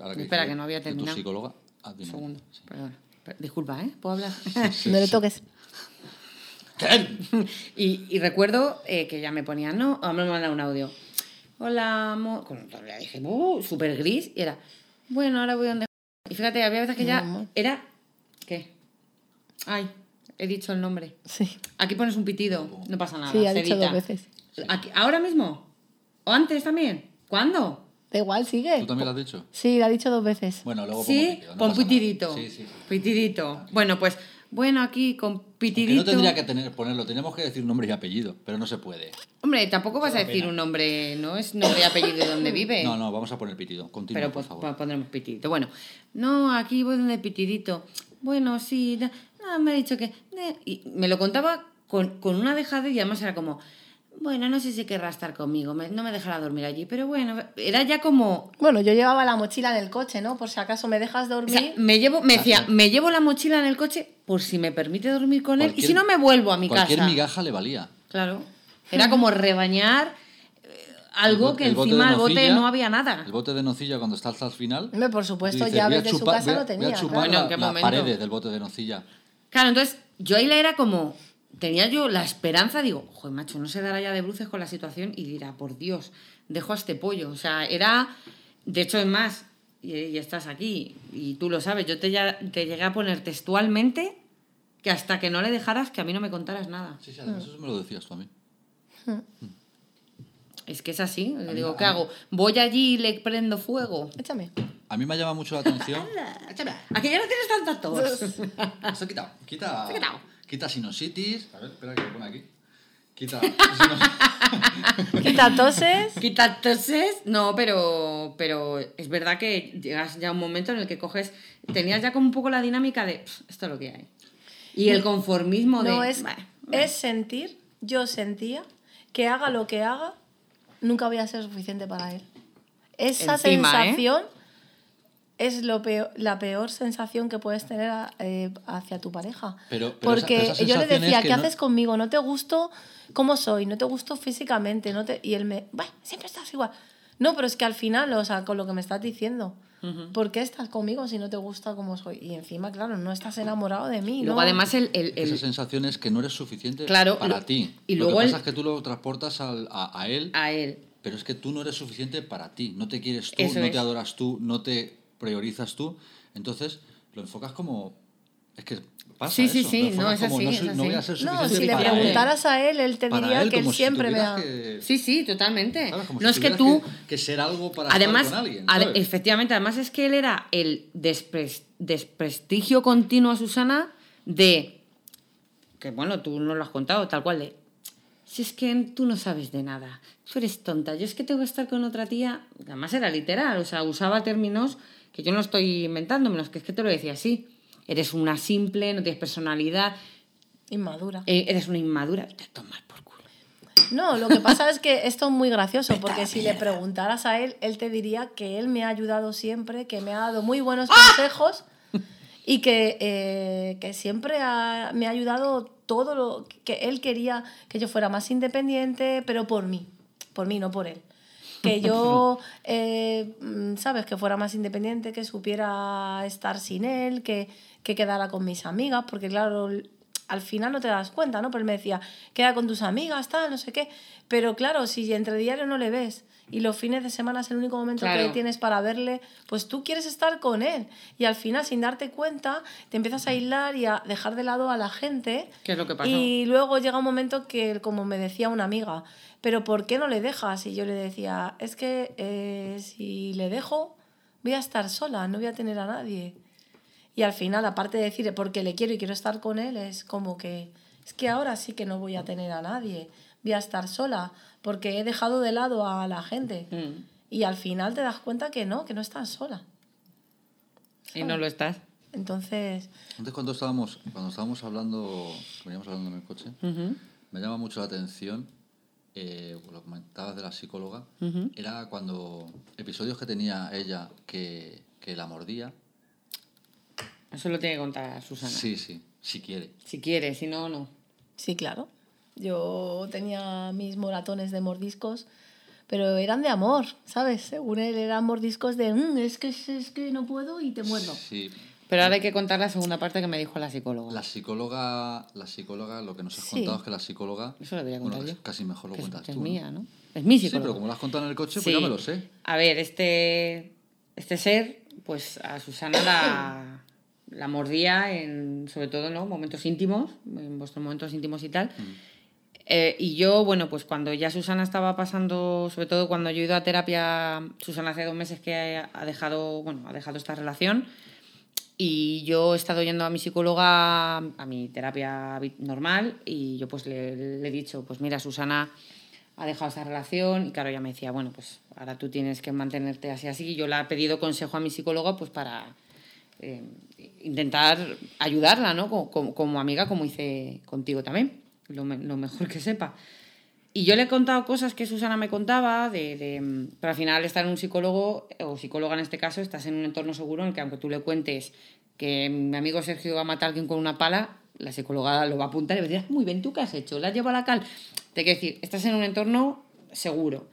ahora Espera, que no había de tu terminado. psicóloga. Ah, dime. segundo. Sí. Perdón. Per- Disculpa, ¿eh? ¿Puedo hablar? Sí, (laughs) no le toques. (laughs) y, y recuerdo eh, que ya me ponía, no, a mí me mandaba un audio. Hola, amor. Con- Le dije, uh, súper gris. Y era, bueno, ahora voy donde. Y fíjate, había veces que ya era. ¿Qué? Ay, he dicho el nombre. Sí, Aquí pones un pitido, no pasa nada. sí ha se dicho edita. dos veces. Aquí- ¿Ahora mismo? ¿O antes también? ¿Cuándo? Da igual, sigue. ¿Tú también lo has dicho? Sí, lo ha dicho dos veces. Bueno, luego pongo ¿Sí? pitido, no con pitidito. Sí, sí, sí. Pitidito. Bueno, pues, bueno, aquí con Aunque pitidito. no tendría que tener, ponerlo, tenemos que decir nombre y apellido, pero no se puede. Hombre, tampoco vas a decir pena. un nombre, no es nombre y apellido de donde vive. No, no, vamos a poner pitido. Continúa, Pero por pues favor. pondremos pitidito. Bueno, no, aquí voy donde pitidito. Bueno, sí, no, me ha dicho que... Y me lo contaba con, con una dejadez y además era como... Bueno, no sé si querrá estar conmigo, me- no me dejará dormir allí, pero bueno, era ya como... Bueno, yo llevaba la mochila en el coche, ¿no? Por si acaso me dejas O dormir. sea, me llevo, me decía, me llevo la mochila en el coche por si me permite dormir con él y Cualquier- si no me vuelvo a mi Cualquier casa. migaja le valía. Claro. Era como rebañar eh, algo que bo- el bote encima del bote no había nada. El bote de nocilla cuando está hasta el final. Hombre, por supuesto, dices, llaves de su casa voy a- no tenía. Voy a chupar claro. Bueno, ¿en la- qué paredes del bote de nocilla. Claro, entonces yo ahí le era como, tenía yo la esperanza, digo, joder, macho, no se dará ya de bruces con la situación y dirá, por Dios, dejo a este pollo. O sea, era, de hecho es más, y, y estás aquí, y tú lo sabes, yo te, ya, te llegué a poner textualmente que hasta que no le dejaras, que a mí no me contaras nada. Sí, sí, además eso me lo decías tú a mí. Es que es así, mí- digo, a ¿qué mí- hago? ¿Voy allí y le prendo fuego? Échame. A mí me llama mucho la atención. (laughs) ¿A que ya no tienes tanta tos? Se ha quitado. Quita, Se ha quitado. quita sinusitis. A ver, espera que lo pone aquí. Quita. (laughs) Quita toses. Quita toses, no, pero, pero es verdad que llegas ya a un momento en el que coges, tenías ya como un poco la dinámica de, "Pff, esto es lo que hay. Y el conformismo de, No, es, "Bah, es sentir, yo sentía, que haga lo que haga, nunca voy a ser suficiente para él. Esa Encima, ¿eh? sensación es lo peor, la peor sensación que puedes tener a- eh, hacia tu pareja. Pero- pero esa- Porque pero esa yo le decía, es que ¿qué no- haces conmigo? ¿No te gusto cómo soy? ¿No te gusto físicamente? ¿No te... Y él me, "Bah, siempre estás igual. No, pero es que al final, o sea, con lo que me estás diciendo, ¿por qué estás conmigo si no te gusta cómo soy? Y encima, claro, no estás enamorado de mí. Y luego ¿no? además el, el- el- Esa sensación es que no eres suficiente Claro, para lo- ti. y lo luego que el- pasa es que tú lo transportas al- a, a él, a él. pero es que tú no eres suficiente para ti. No te quieres tú, Eso no es. te adoras tú, no te priorizas tú. Entonces lo enfocas como. Es que pasa Sí, sí, eso, sí, no, es como, así, no, es soy- no voy a ser así. No, suficiente si le él. preguntaras a él, él te diría él, que él como si siempre me que- Sí, sí, totalmente. no es que tú... Que, ser algo para Además, estar con alguien. efectivamente, además es que él era el despres- desprestigio continuo a Susana de, que bueno, tú no lo has contado, tal cual de, si es que tú no sabes de nada, tú eres tonta, yo es que tengo que estar con otra tía, además era literal, o sea, usaba términos que yo no estoy inventando, menos que es que te lo decía así, eres una simple, no tienes personalidad, Inmadura. eh, eres una inmadura, te tomas por culo. No, lo que pasa es que esto es muy gracioso, porque si le preguntaras a él, él te diría que él me ha ayudado siempre, que me ha dado muy buenos consejos y que, eh, que siempre ha- me ha ayudado todo lo que él quería que yo fuera más independiente, pero por mí, por mí, no por él. Que (laughs) yo, eh, mm, ¿sabes? Que fuera más independiente, que supiera estar sin él, que, que quedara con mis amigas, porque claro, al final no te das cuenta, ¿no? Pero él me decía, queda con tus amigas, tal, no sé qué. Pero claro, si entre diario no le ves y los fines de semana es el único momento Claro. que tienes para verle, pues tú quieres estar con él. Y al final, sin darte cuenta, te empiezas a aislar y a dejar de lado a la gente. ¿Qué es lo que pasó? Y luego llega un momento que, como me decía una amiga, pero ¿por qué no le dejas? Y yo le decía, es que eh, si le dejo, voy a estar sola, no voy a tener a nadie. Y al final, aparte de decir porque le quiero y quiero estar con él, es como que, es que ahora sí que no voy a tener a nadie, voy a estar sola, porque he dejado de lado a la gente. Mm. Y al final te das cuenta que no, que no estás sola. Y no lo estás. Entonces, Antes cuando estábamos, cuando estábamos hablando, veníamos hablando en el coche, me llama mucho la atención, eh, lo comentabas de la psicóloga, Ujú. era cuando episodios que tenía ella que, que la mordía, Eso lo tiene que contar Susana. Sí, sí, si quiere. Si quiere, si no, no. Sí, claro. Yo tenía mis moratones de mordiscos, pero eran de amor, ¿sabes? Según él eran mordiscos de, "Mm, es, que, es que no puedo y te muerdo. Sí. Pero ahora hay que contar la segunda parte que me dijo la psicóloga. La psicóloga, la psicóloga, lo que nos has Sí. contado es que la psicóloga. Eso lo debería bueno, contar es yo. Casi mejor lo que es, cuentas es tú. ¿no? mía, ¿no? Es mi Sí, psicóloga. pero como lo has contado en el coche, pues Sí. ya me lo sé. A ver, este, este ser, pues a Susana la, la mordía en, sobre todo, ¿no? Momentos íntimos, en vuestros momentos íntimos y tal. Eh, y yo, bueno, pues cuando ya Susana estaba pasando, sobre todo cuando yo he ido a terapia, Susana hace dos meses que ha dejado, bueno, ha dejado esta relación. Y yo he estado yendo a mi psicóloga, a mi terapia normal, y yo pues le, he dicho, pues mira, Susana ha dejado esa relación, y claro, ella me decía, bueno, pues ahora tú tienes que mantenerte así, así. Y yo le he pedido consejo a mi psicóloga, pues para eh, intentar ayudarla, ¿no? Como, como- amiga, como hice contigo también, lo, lo mejor que sepa. Y yo le he contado cosas que Susana me contaba, de, de, mm, pero al final estar en un psicólogo, o psicóloga en este caso, estás en un entorno seguro en el que aunque tú le cuentes que mi amigo Sergio va a matar a alguien con una pala, la psicóloga lo va a apuntar y va a decir, "Ah, muy bien, ¿tú qué has hecho? ¿La has llevado a la cal? Te quiero decir, estás en un entorno seguro.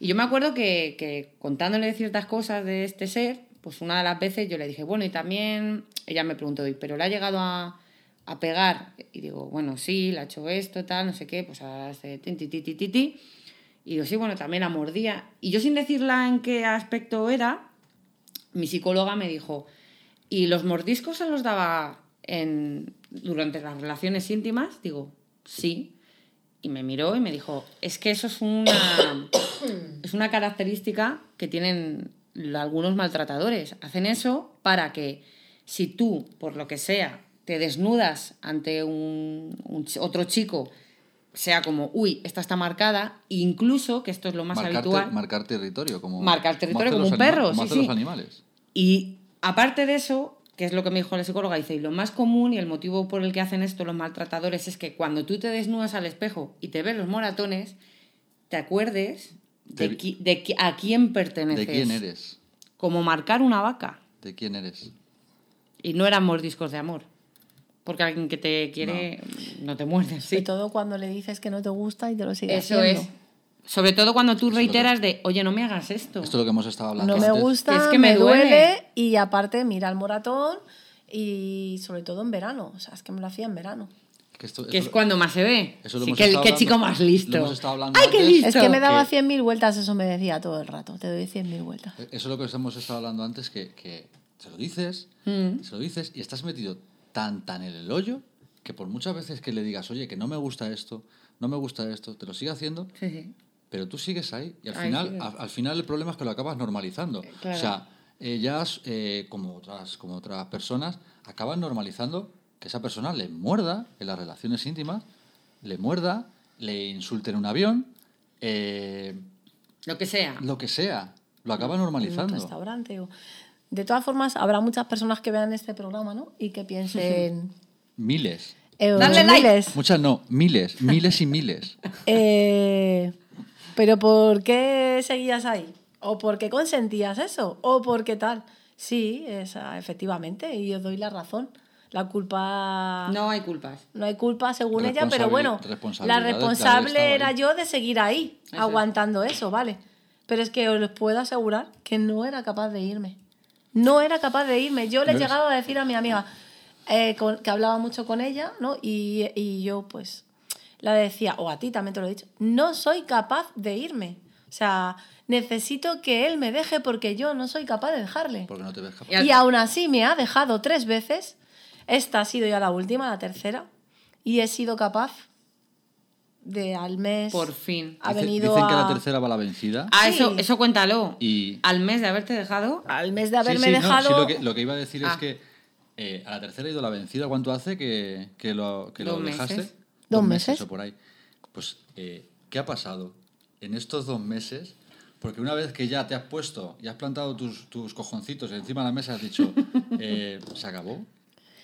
Y yo me acuerdo que, que contándole ciertas cosas de este ser, pues una de las veces yo le dije, bueno, y también ella me preguntó, "¿Y ¿pero le ha llegado a, a pegar? Y digo, bueno, sí, le ha hecho esto, tal, no sé qué, pues hace tin, ti, ti, ti, ti, ti. Y digo, sí, bueno, también la mordía. Y yo sin decirla en qué aspecto era, mi psicóloga me dijo, ¿y los mordiscos se los daba en, durante las relaciones íntimas? Digo, sí. Y me miró y me dijo, es que eso es una, (coughs) es una característica que tienen algunos maltratadores. Hacen eso para que si tú, por lo que sea, te desnudas ante un, otro chico, sea como, uy, esta está marcada, incluso, que esto es lo más marcar, habitual, marcar territorio. Como, Marcar territorio como un perro, Como sí, sí. los animales. y aparte de eso, que es lo que me dijo la psicóloga, dice, y lo más común y el motivo por el que hacen esto los maltratadores es que cuando tú te desnudas al espejo y te ves los moratones, te acuerdes de, qui- de qui- a quién perteneces. ¿De quién eres? Como marcar una vaca. ¿De quién eres? Y no eran mordiscos de amor. Porque alguien que te quiere no, te muerde. Sobre Sí. todo cuando le dices que no te gusta y te lo sigue Eso haciendo. es. Sobre todo cuando tú que- reiteras de, oye, no me hagas esto. Esto es lo que hemos estado hablando No me antes. gusta, Es que me, me duele. duele. y aparte mira el moratón y sobre todo en verano. O sea, es que me lo hacía en verano. Que, esto- Que es cuando más se ve. Eso lo Sí, hemos qué, estado qué hablando- chico más listo. lo hemos estado hablando ¡Ay, qué antes. listo! Es que me daba que- 100.000 vueltas, eso me decía todo el rato. Te doy 100.000 vueltas. Eso es lo que hemos estado hablando antes, que, que se lo dices, Mm. se lo dices y estás metido tan, tan en el hoyo que por muchas veces que le digas, oye, que no me gusta esto, no me gusta esto, te lo sigue haciendo, Sí, sí. pero tú sigues ahí. Y al, Ahí final, al, al final el problema es que lo acabas normalizando. claro. O sea, ellas, eh, como, otras, como otras personas, acaban normalizando que esa persona le muerda en las relaciones íntimas, le muerda, le insulte en un avión, eh, Lo que sea. lo que sea. Lo acaba en un normalizando. restaurante. O... De todas formas, habrá muchas personas que vean este programa, ¿no? Y que piensen. (laughs) Miles. eh, Dale like. miles. Muchas no, miles, miles y miles. (laughs) Eh, Pero ¿por qué seguías ahí? ¿O por qué consentías eso? ¿O por qué tal? Sí, esa, efectivamente, y os doy la razón. La culpa... No hay culpas. No hay culpa según ella, pero bueno, la responsable era ahí. yo de seguir ahí, Eso es. aguantando eso, ¿vale? Pero es que os puedo asegurar que no era capaz de irme. No era capaz de irme. Yo le he ¿Ves? llegado a decir a mi amiga, eh, con- que hablaba mucho con ella, ¿no? Y, y yo, pues, la decía, o a ti también te lo he dicho, no soy capaz de irme. O sea, necesito que él me deje porque yo no soy capaz de dejarle. Porque no te ves capaz. Y al- Y aún así me ha dejado tres veces. Esta ha sido ya la última, la tercera. Y he sido capaz de al mes. Por fin. Ha Dice- venido dicen que a- la tercera va la vencida. Ah, Sí. eso, eso cuéntalo. Y- Al mes de haberte dejado. Al mes de haberme sí, dejado. sí, lo, que, lo que iba a decir es Ah. que eh, a la tercera ha ido la vencida. ¿Cuánto hace que, que lo, que lo Dos dejaste? meses. Dos meses. o por ahí. Pues, eh, ¿qué ha pasado en estos dos meses? Porque una vez que ya te has puesto y has plantado tus, tus cojoncitos encima de la mesa, has dicho, (laughs) eh, ¿se acabó?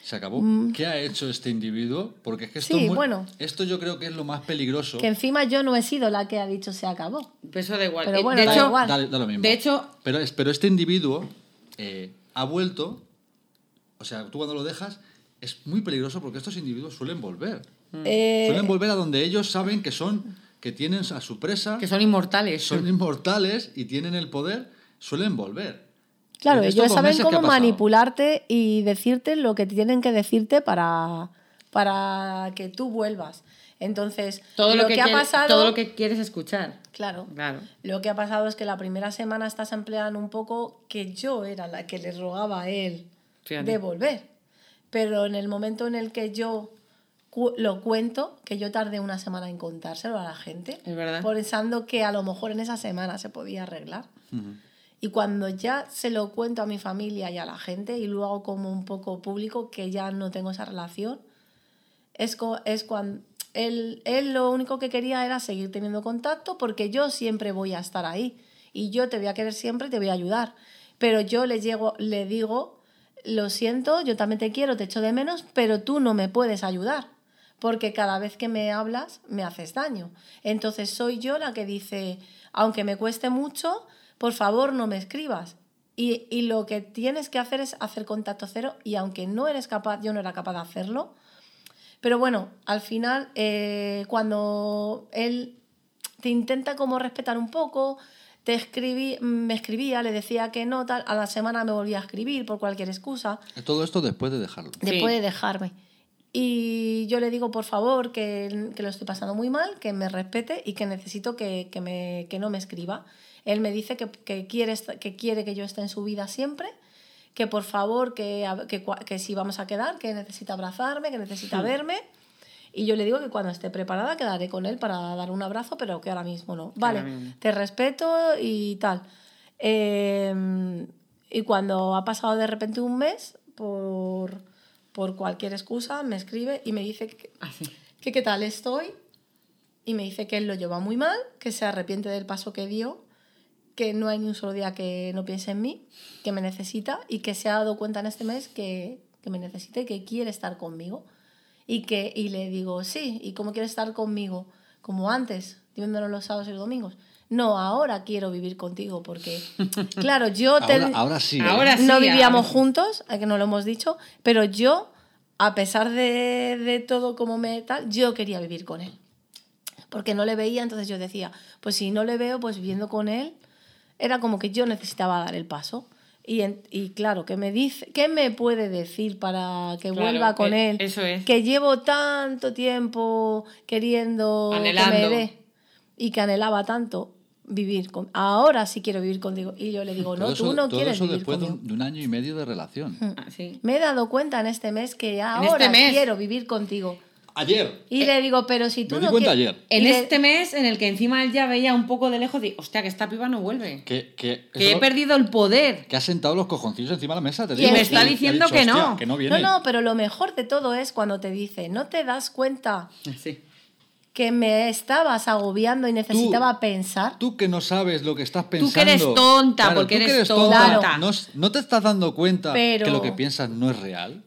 ¿Se acabó? ¿Qué ha hecho este individuo? Porque es que esto, Mm. Sí, es muy- bueno. esto yo creo que es lo más peligroso. Que encima yo no he sido la que ha dicho se acabó. Pues Eso da igual. Pero Eh, bueno, de, da hecho, igual. Da, da lo mismo. de hecho, Pero, es- pero este individuo eh, ha vuelto. O o sea, tú cuando lo dejas, es muy peligroso porque estos individuos suelen volver. Eh, Suelen volver a donde ellos saben que son, que tienen a su presa, Que son inmortales. son inmortales y tienen el poder, suelen volver. Claro, ellos saben meses, ¿qué cómo manipularte y decirte lo que tienen que decirte para, para que tú vuelvas. Entonces, todo, lo que ha pasado. todo lo que quieres escuchar. Claro. Claro. Lo que ha pasado es que la primera semana estás empleando un poco que yo era la que le rogaba a él Fíjate. de volver. Pero en el momento en el que yo cu- lo cuento, que yo tardé una semana en contárselo a la gente, Es verdad. pensando que a lo mejor en esa semana se podía arreglar. Y cuando ya se lo cuento a mi familia y a la gente y lo hago como un poco público, que ya no tengo esa relación, es, es cuando él, él lo único que quería era seguir teniendo contacto porque yo siempre voy a estar ahí y yo te voy a querer siempre y te voy a ayudar. Pero yo le, llego, le digo, lo siento, yo también te quiero, te echo de menos, pero tú no me puedes ayudar porque cada vez que me hablas me haces daño. Entonces soy yo la que dice, aunque me cueste mucho, por favor no me escribas. Y, y lo que tienes que hacer es hacer contacto cero y aunque no eres capaz, yo no era capaz de hacerlo, pero bueno, al final, eh, cuando él te intenta como respetar un poco, te escribí, me escribía, le decía que no, tal, a la semana me volvía a escribir por cualquier excusa, Todo esto después de dejarlo. después Sí. de dejarme. Y yo le digo, por favor, que, que lo estoy pasando muy mal, que me respete y que necesito que, que me, que no me escriba. Él me dice que, que, quiere, que quiere que yo esté en su vida siempre, que por favor, que, que, si vamos a quedar, que necesita abrazarme, que necesita verme. Y yo le digo que cuando esté preparada quedaré con él para dar un abrazo, pero que ahora mismo no. Vale, mismo. te respeto y tal. Eh, y cuando ha pasado de repente un mes, por, por cualquier excusa, me escribe y me dice que, Así. que qué tal estoy. Y me dice que él lo lleva muy mal, que se arrepiente del paso que dio, que no hay ni un solo día que no piense en mí, que me necesita y que se ha dado cuenta en este mes que, que me necesita y que quiere estar conmigo. Y, que, y le digo, sí, ¿y cómo quieres estar conmigo? Como antes, viéndonos los sábados y los domingos. No, ahora quiero vivir contigo porque, (laughs) claro, yo... te- Ahora, ahora sí. ¿eh? Ahora sí, no vivíamos ahora. juntos, eh, que no lo hemos dicho, pero yo, a pesar de, de todo como me tal, yo quería vivir con él. Porque no le veía, entonces yo decía, pues si no le veo, pues viviendo con él, era como que yo necesitaba dar el paso. Y, en- y claro, ¿qué me dice? ¿Qué me puede decir para que Claro, vuelva con que- él? eso es. Que llevo tanto tiempo queriendo que Anhelando. me dé y que anhelaba tanto vivir con ahora sí quiero vivir contigo y yo le digo no tú no todo quieres eso vivir después de conmigo un, de un año y medio de relación. Así. me he dado cuenta en este mes que ahora este mes. quiero vivir contigo Ayer. y le digo pero si tú me di no cuenta ayer. En y le- este mes en el que encima él ya veía un poco de lejos de, hostia, que esta piba no vuelve. Que, que, Que he perdido el poder. que ha sentado los cojoncillos encima de la mesa. Te Y digo, me está diciendo dicho, que no. "Hostia, que no viene. no no pero lo mejor de todo es cuando te dice no te das cuenta Sí. que me estabas agobiando y necesitaba pensar Tú que no sabes lo que estás Tú pensando. que eres tonta, Claro, porque tú que eres tonta. tonta. No, no te estás dando cuenta Pero- que lo que piensas no es real.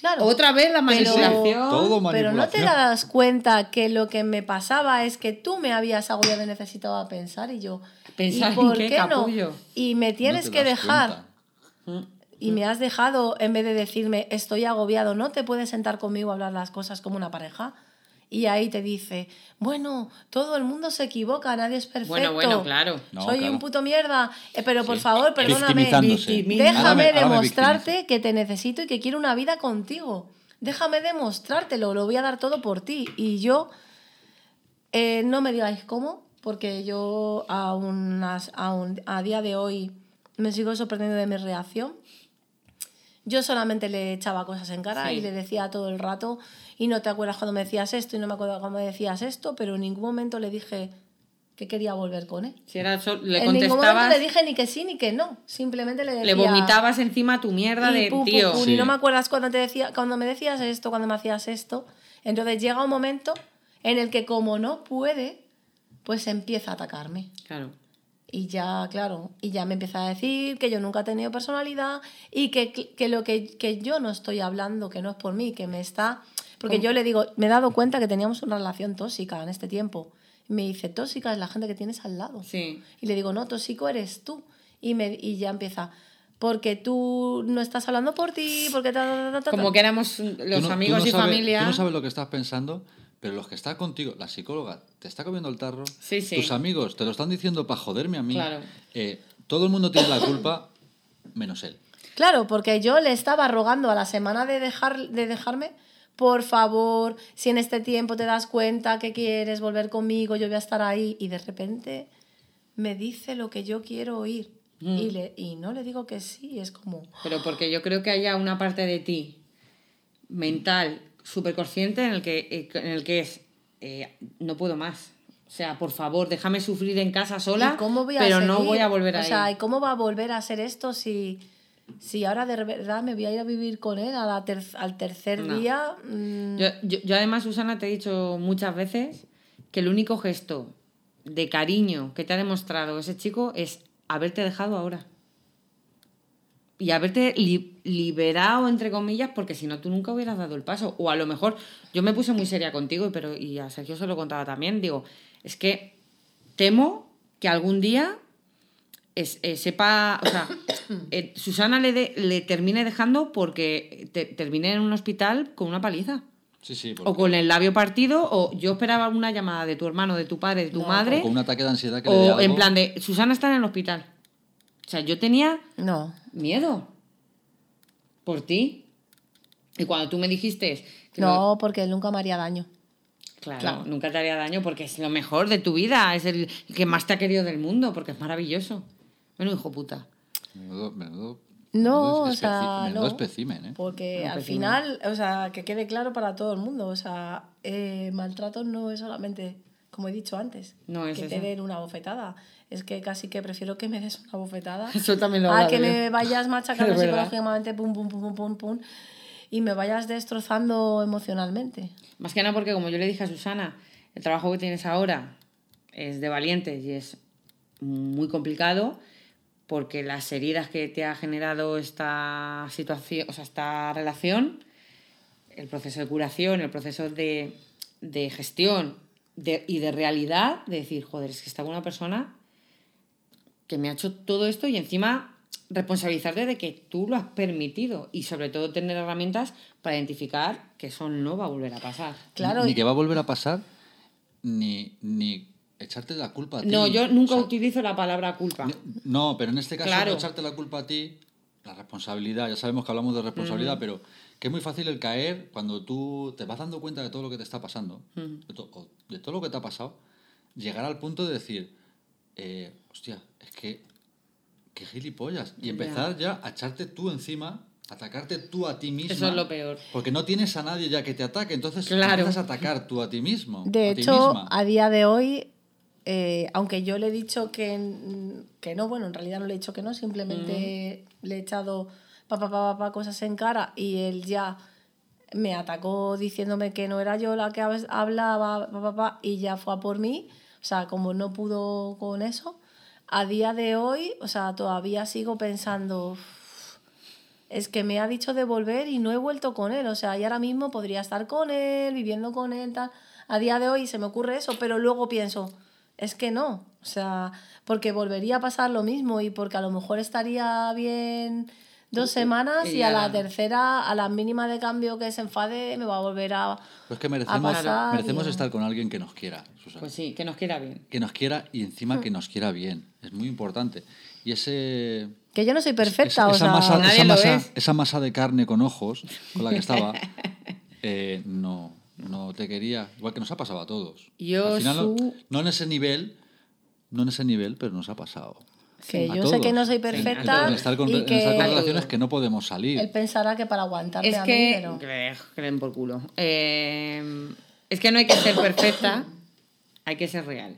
Claro Otra vez la Pero- manipulación. Pero no te das cuenta que lo que me pasaba es que tú me habías agobiado y necesitaba pensar y yo. ¿Pensar ¿y por en qué, qué no? capullo? Y me tienes No que dejar. cuenta. Y me has dejado, en vez de decirme estoy agobiado, no te puedes sentar conmigo a hablar las cosas como una pareja. Y ahí te dice, bueno, todo el mundo se equivoca, nadie es perfecto. Bueno, bueno, claro. No, Soy claro. un puto mierda, eh, pero por favor, perdóname. Ahora Déjame ahora demostrarte que te necesito y que quiero una vida contigo. Déjame demostrártelo, lo voy a dar todo por ti. Y yo, eh, no me digáis cómo, porque yo aún, as- aún a día de hoy me sigo sorprendiendo de mi reacción. Yo solamente le echaba cosas en cara Sí. y le decía todo el rato, y no te acuerdas cuando me decías esto, y no me acuerdo cuando me decías esto, pero en ningún momento le dije que quería volver con él. Si era le en ningún momento le dije ni que sí ni que no. Simplemente le decía. le vomitabas encima tu mierda y de pu, pu, tío. Sí. Y no me acuerdas cuando, te decía, cuando me decías esto, cuando me hacías esto. Entonces llega un momento en el que, como no puede, pues empieza a atacarme. Claro. Y ya, claro, y ya me empieza a decir que yo nunca he tenido personalidad y que, que lo que, que yo no estoy hablando, que no es por mí, que me está... Porque yo le digo, me he dado cuenta que teníamos una relación tóxica en este tiempo. Me dice, tóxica es la gente que tienes al lado. Sí. Y le digo, no, tóxico eres tú. Y, me, y ya empieza, porque tú no estás hablando por ti, porque ta, ta, ta, ta, Como que éramos los no- amigos no y sabes- familia. Tú no sabes lo que estás pensando, pero los que están contigo, la psicóloga te está comiendo el tarro, Sí, sí. tus amigos te lo están diciendo para joderme a mí. Claro. eh, todo el mundo tiene la culpa, menos él. Claro, porque yo le estaba rogando a la semana de, dejar, de dejarme, por favor, si en este tiempo te das cuenta que quieres volver conmigo, yo voy a estar ahí. Y de repente me dice lo que yo quiero oír. Mm. Y, le, y no le digo que sí, es como... Pero porque yo creo que haya una parte de ti mental, súper consciente, en el que, eh, en el que es, eh, no puedo más. O sea, por favor, déjame sufrir en casa sola, ¿Y cómo voy a pero no seguir? voy a volver a O sea, ¿y cómo va a volver a hacer esto si, si ahora de verdad me voy a ir a vivir con él a la ter- al tercer No. día? Mm, Yo, yo, yo además, Susana, te he dicho muchas veces que el único gesto de cariño que te ha demostrado ese chico es haberte dejado ahora. Y haberte li- liberado, entre comillas, porque si no, tú nunca hubieras dado el paso. O a lo mejor, yo me puse muy seria contigo, pero y a Sergio se lo contaba también. Digo, es que temo que algún día es- eh, sepa, o sea, (coughs) eh, Susana le, de- le termine dejando porque te- termine en un hospital con una paliza. Sí, sí. O con el labio partido, o yo esperaba una llamada de tu hermano, de tu padre, de tu No, madre, o con un ataque de ansiedad que le o algo. en plan de Susana está en el hospital. O sea, yo tenía no. Miedo por ti. Y cuando tú me dijiste que lo- No, porque él nunca me haría daño. claro, claro. nunca te haría daño porque es lo mejor de tu vida, es el que más te ha querido del mundo, porque es maravilloso. Bueno, hijo puta. Menudo, menudo, No, menudo o sea, menudo no. espécimen, ¿eh? Porque No, al sí, final, o sea, que quede claro para todo el mundo, o sea, eh, maltrato no es solamente, como he dicho antes, No es que te eso. den una bofetada. Es que casi que prefiero que me des una bofetada. (laughs) Eso también lo a que me (laughs) vayas machacando psicológicamente, pum, pum, pum, pum, pum, pum, y me vayas destrozando emocionalmente. Más que nada porque, como yo le dije a Susana, el trabajo que tienes ahora es de valientes y es muy complicado porque las heridas que te ha generado esta situación, o sea, esta relación, el proceso de curación, el proceso de, de gestión de- y de realidad, de decir, joder, es que está con una persona que me ha hecho todo esto y encima responsabilizarte de que tú lo has permitido y sobre todo tener herramientas para identificar que eso no va a volver a pasar. Claro, Ni que va a volver a pasar, ni, ni echarte la culpa a ti. No, yo nunca O sea, utilizo la palabra culpa. No, pero en este caso Claro. no echarte la culpa a ti, la responsabilidad, ya sabemos que hablamos de responsabilidad, pero que es muy fácil el caer cuando tú te vas dando cuenta de todo lo que te está pasando, de, to- o de todo lo que te ha pasado, llegar al punto de decir, eh, hostia, es que, qué gilipollas, y empezar ya a echarte tú encima, atacarte tú a ti misma. Eso es lo peor. Porque no tienes a nadie ya que te ataque, entonces Claro. empiezas a atacar tú a ti mismo. De a ti hecho, misma. a día de hoy, eh, aunque yo le he dicho que, que no, bueno, en realidad no le he dicho que no, simplemente le he echado pa, pa, pa, pa, pa, cosas en cara y él ya me atacó diciéndome que no era yo la que hab- hablaba pa, pa, pa, y ya fue a por mí. O sea, como no pudo con eso, a día de hoy, o sea, todavía sigo pensando, "Uf, es que me ha dicho de volver y no he vuelto con él. O sea, y ahora mismo podría estar con él, viviendo con él, tal. A día de hoy se me ocurre eso, pero luego pienso, es que no. O sea, porque volvería a pasar lo mismo y porque a lo mejor estaría bien dos semanas y, y a la tercera, a la mínima de cambio que se enfade, me va a volver a... Pero es que merecemos, pasar, merecemos y- estar con alguien que nos quiera, Susana. Pues sí, que nos quiera bien. que nos quiera y Hmm. encima que nos quiera bien. Es muy importante. Y ese... Que yo no soy perfecta, esa, o esa sea... masa, nadie esa, lo masa, es. esa masa de carne con ojos con la que estaba, (laughs) eh, no, no te quería. Igual que nos ha pasado a todos. Yo, Al final, no, en ese nivel, no en ese nivel, pero nos ha pasado. Que yo sé que no soy En- perfecta En, estar con, y en que estar con A relaciones que no podemos salir. él pensará que para aguantarme Es a mí, que... pero... Creen por culo. Eh, es que no hay que ser perfecta, hay que ser real.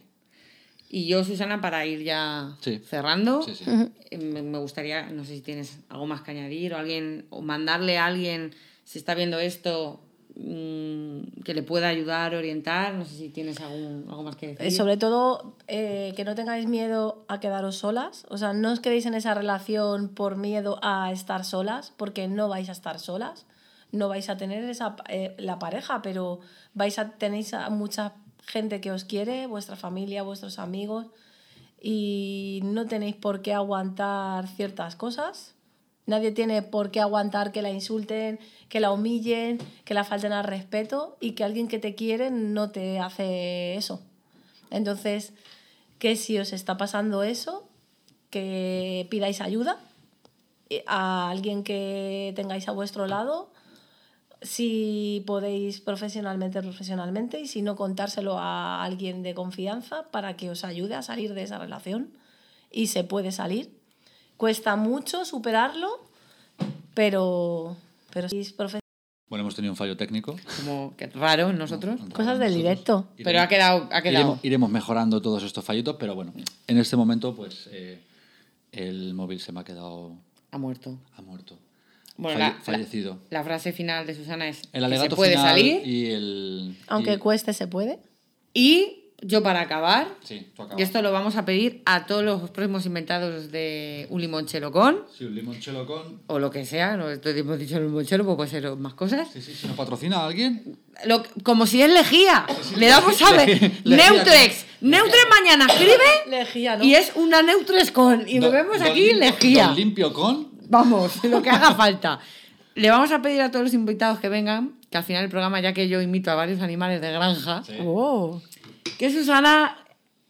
Y yo, Susana, para ir ya Sí. cerrando, Sí, sí. eh, me gustaría, no sé si tienes algo más que añadir o alguien, o mandarle a alguien, si está viendo esto, que le pueda ayudar, orientar, no sé si tienes algún, algo más que decir. Eh, sobre todo, eh, que no tengáis miedo a quedaros solas. O sea, no os quedéis en esa relación por miedo a estar solas, porque no vais a estar solas. No vais a tener esa, eh, la pareja, pero vais a tenéis a mucha gente que os quiere, vuestra familia, vuestros amigos, y no tenéis por qué aguantar ciertas cosas. Nadie tiene por qué aguantar que la insulten, que la humillen, que la falten al respeto y que alguien que te quiere no te hace eso. Entonces, que si os está pasando eso, que pidáis ayuda eh, a alguien que tengáis a vuestro lado, si podéis profesionalmente, profesionalmente, y si no, contárselo a alguien de confianza para que os ayude a salir de esa relación. Y se puede salir. Cuesta mucho superarlo, pero, pero si es profe- Bueno, hemos tenido un fallo técnico. Como que raro en nosotros. Cosas del directo. Pero ha quedado, ha quedado. Iremos, iremos mejorando todos estos fallitos, pero bueno, en este momento, pues eh, el móvil se me ha quedado. Ha muerto. ha muerto. Bueno, Falle- la- fallecido. La, la frase final de Susana es El que se alegato puede final salir. y el. Aunque y- cueste, se puede. Y yo para acabar, Sí, tú acabas. y esto lo vamos a pedir a todos los próximos inventados de un limonchelo con, Sí, un limonchelo con. o lo que sea, no hemos dicho limonchelo, pues puede ser más cosas. Sí, sí, si nos patrocina a alguien. Lo- como si es lejía. Le damos a ver. (laughs) Neutrex. Neutrex mañana escribe Lejía, ¿no? y es una Neutrex con. Y Do- bebemos don aquí lejía. don limpio con. Vamos, lo que haga falta. Le vamos a pedir a todos los invitados que vengan, que al final del programa, ya que yo imito a varios animales de granja, Sí. Oh. Que Susana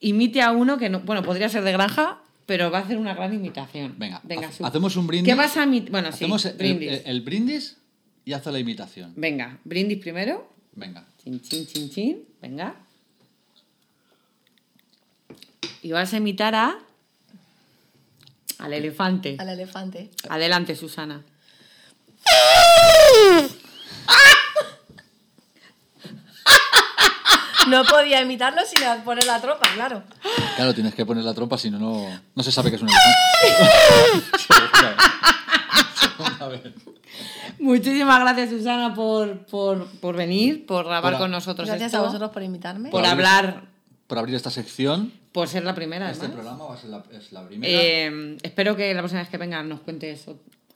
imite a uno que no, bueno, podría ser de granja, pero va a hacer una gran imitación. Venga, venga, ha- hacemos un brindis. ¿Qué vas a imitar? Bueno, sí, Hacemos el- brindis. El, el brindis y hace la imitación. Venga, brindis primero. Venga. Chin, chin, chin, chin. Venga. Y vas a imitar a. Al elefante. Al elefante. Adelante, Susana. No podía imitarlo sin poner la tropa, claro. Claro, tienes que poner la trompa, si no, no, no se sabe que es un elefante. Muchísimas gracias, Susana, por, por, por venir, por grabar Por a- con nosotros Gracias esto, a vosotros por invitarme. por Por abrir- hablar, Por abrir esta sección. por ser la primera, Este además. programa va a ser la, es la primera. Eh, espero que la próxima vez que venga nos cuentes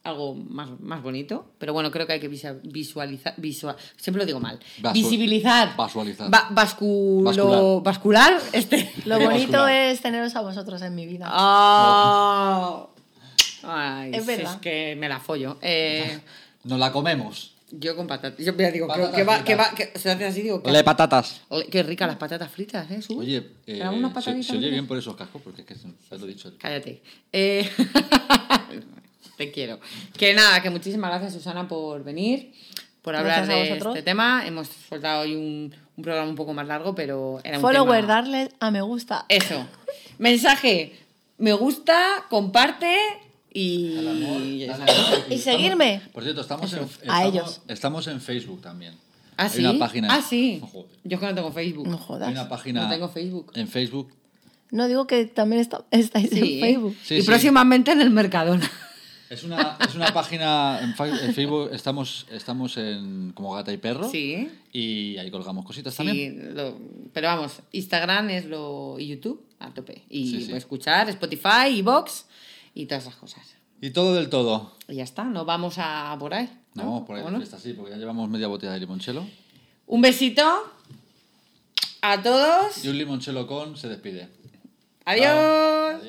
algo más, más bonito. Pero bueno, creo que hay que visualizar. Visual, siempre lo digo mal. Visibilizar. vasualizar. Va- vasculo- Vascular. vascular. Este. Lo bonito es teneros a vosotros en mi vida. Ah. Ay, Es es, verdad. que me la follo. Eh, (laughs) Nos la comemos. yo con patatas. Yo ya digo, que, Patatas que va, que va, que se hace así, digo. Le patatas. Ole, Qué rica las patatas fritas, ¿eh? Su? Oye, ¿Te eh, unas se, se oye bien por esos cascos, porque es que se lo he dicho. Cállate. Eh, (laughs) te quiero. Que nada, que muchísimas gracias, Susana, por venir, por hablar de este tema. Hemos soltado hoy un, un programa un poco más largo, pero era un Follower, tema... darle a me gusta. Eso. Mensaje. Me gusta, comparte y... Amor, y seguirme. Por cierto, estamos en, A ellos. estamos en Facebook también. ¿Ah, Hay sí? una página. Ah, sí. Yo es que no tengo Facebook. No hay jodas. una página No tengo Facebook. en Facebook. No digo que también está- (laughs) estáis Sí. en Facebook. Sí, y sí. próximamente en el Mercadona. Es una, es una página en, fa- en Facebook. Estamos, estamos en como gata y perro. Sí. Y ahí colgamos cositas también. Lo- pero vamos, Instagram es lo. y YouTube a tope. Y Sí, sí. puedes escuchar Spotify, Evox y todas esas cosas. Y todo del todo. Y ya está, no vamos a por ahí. No, ¿no? por ahí ¿O de no? fiesta, sí, porque ya llevamos media botella de limonchelo. Un besito a todos. Y un limonchelo con se despide. Adiós.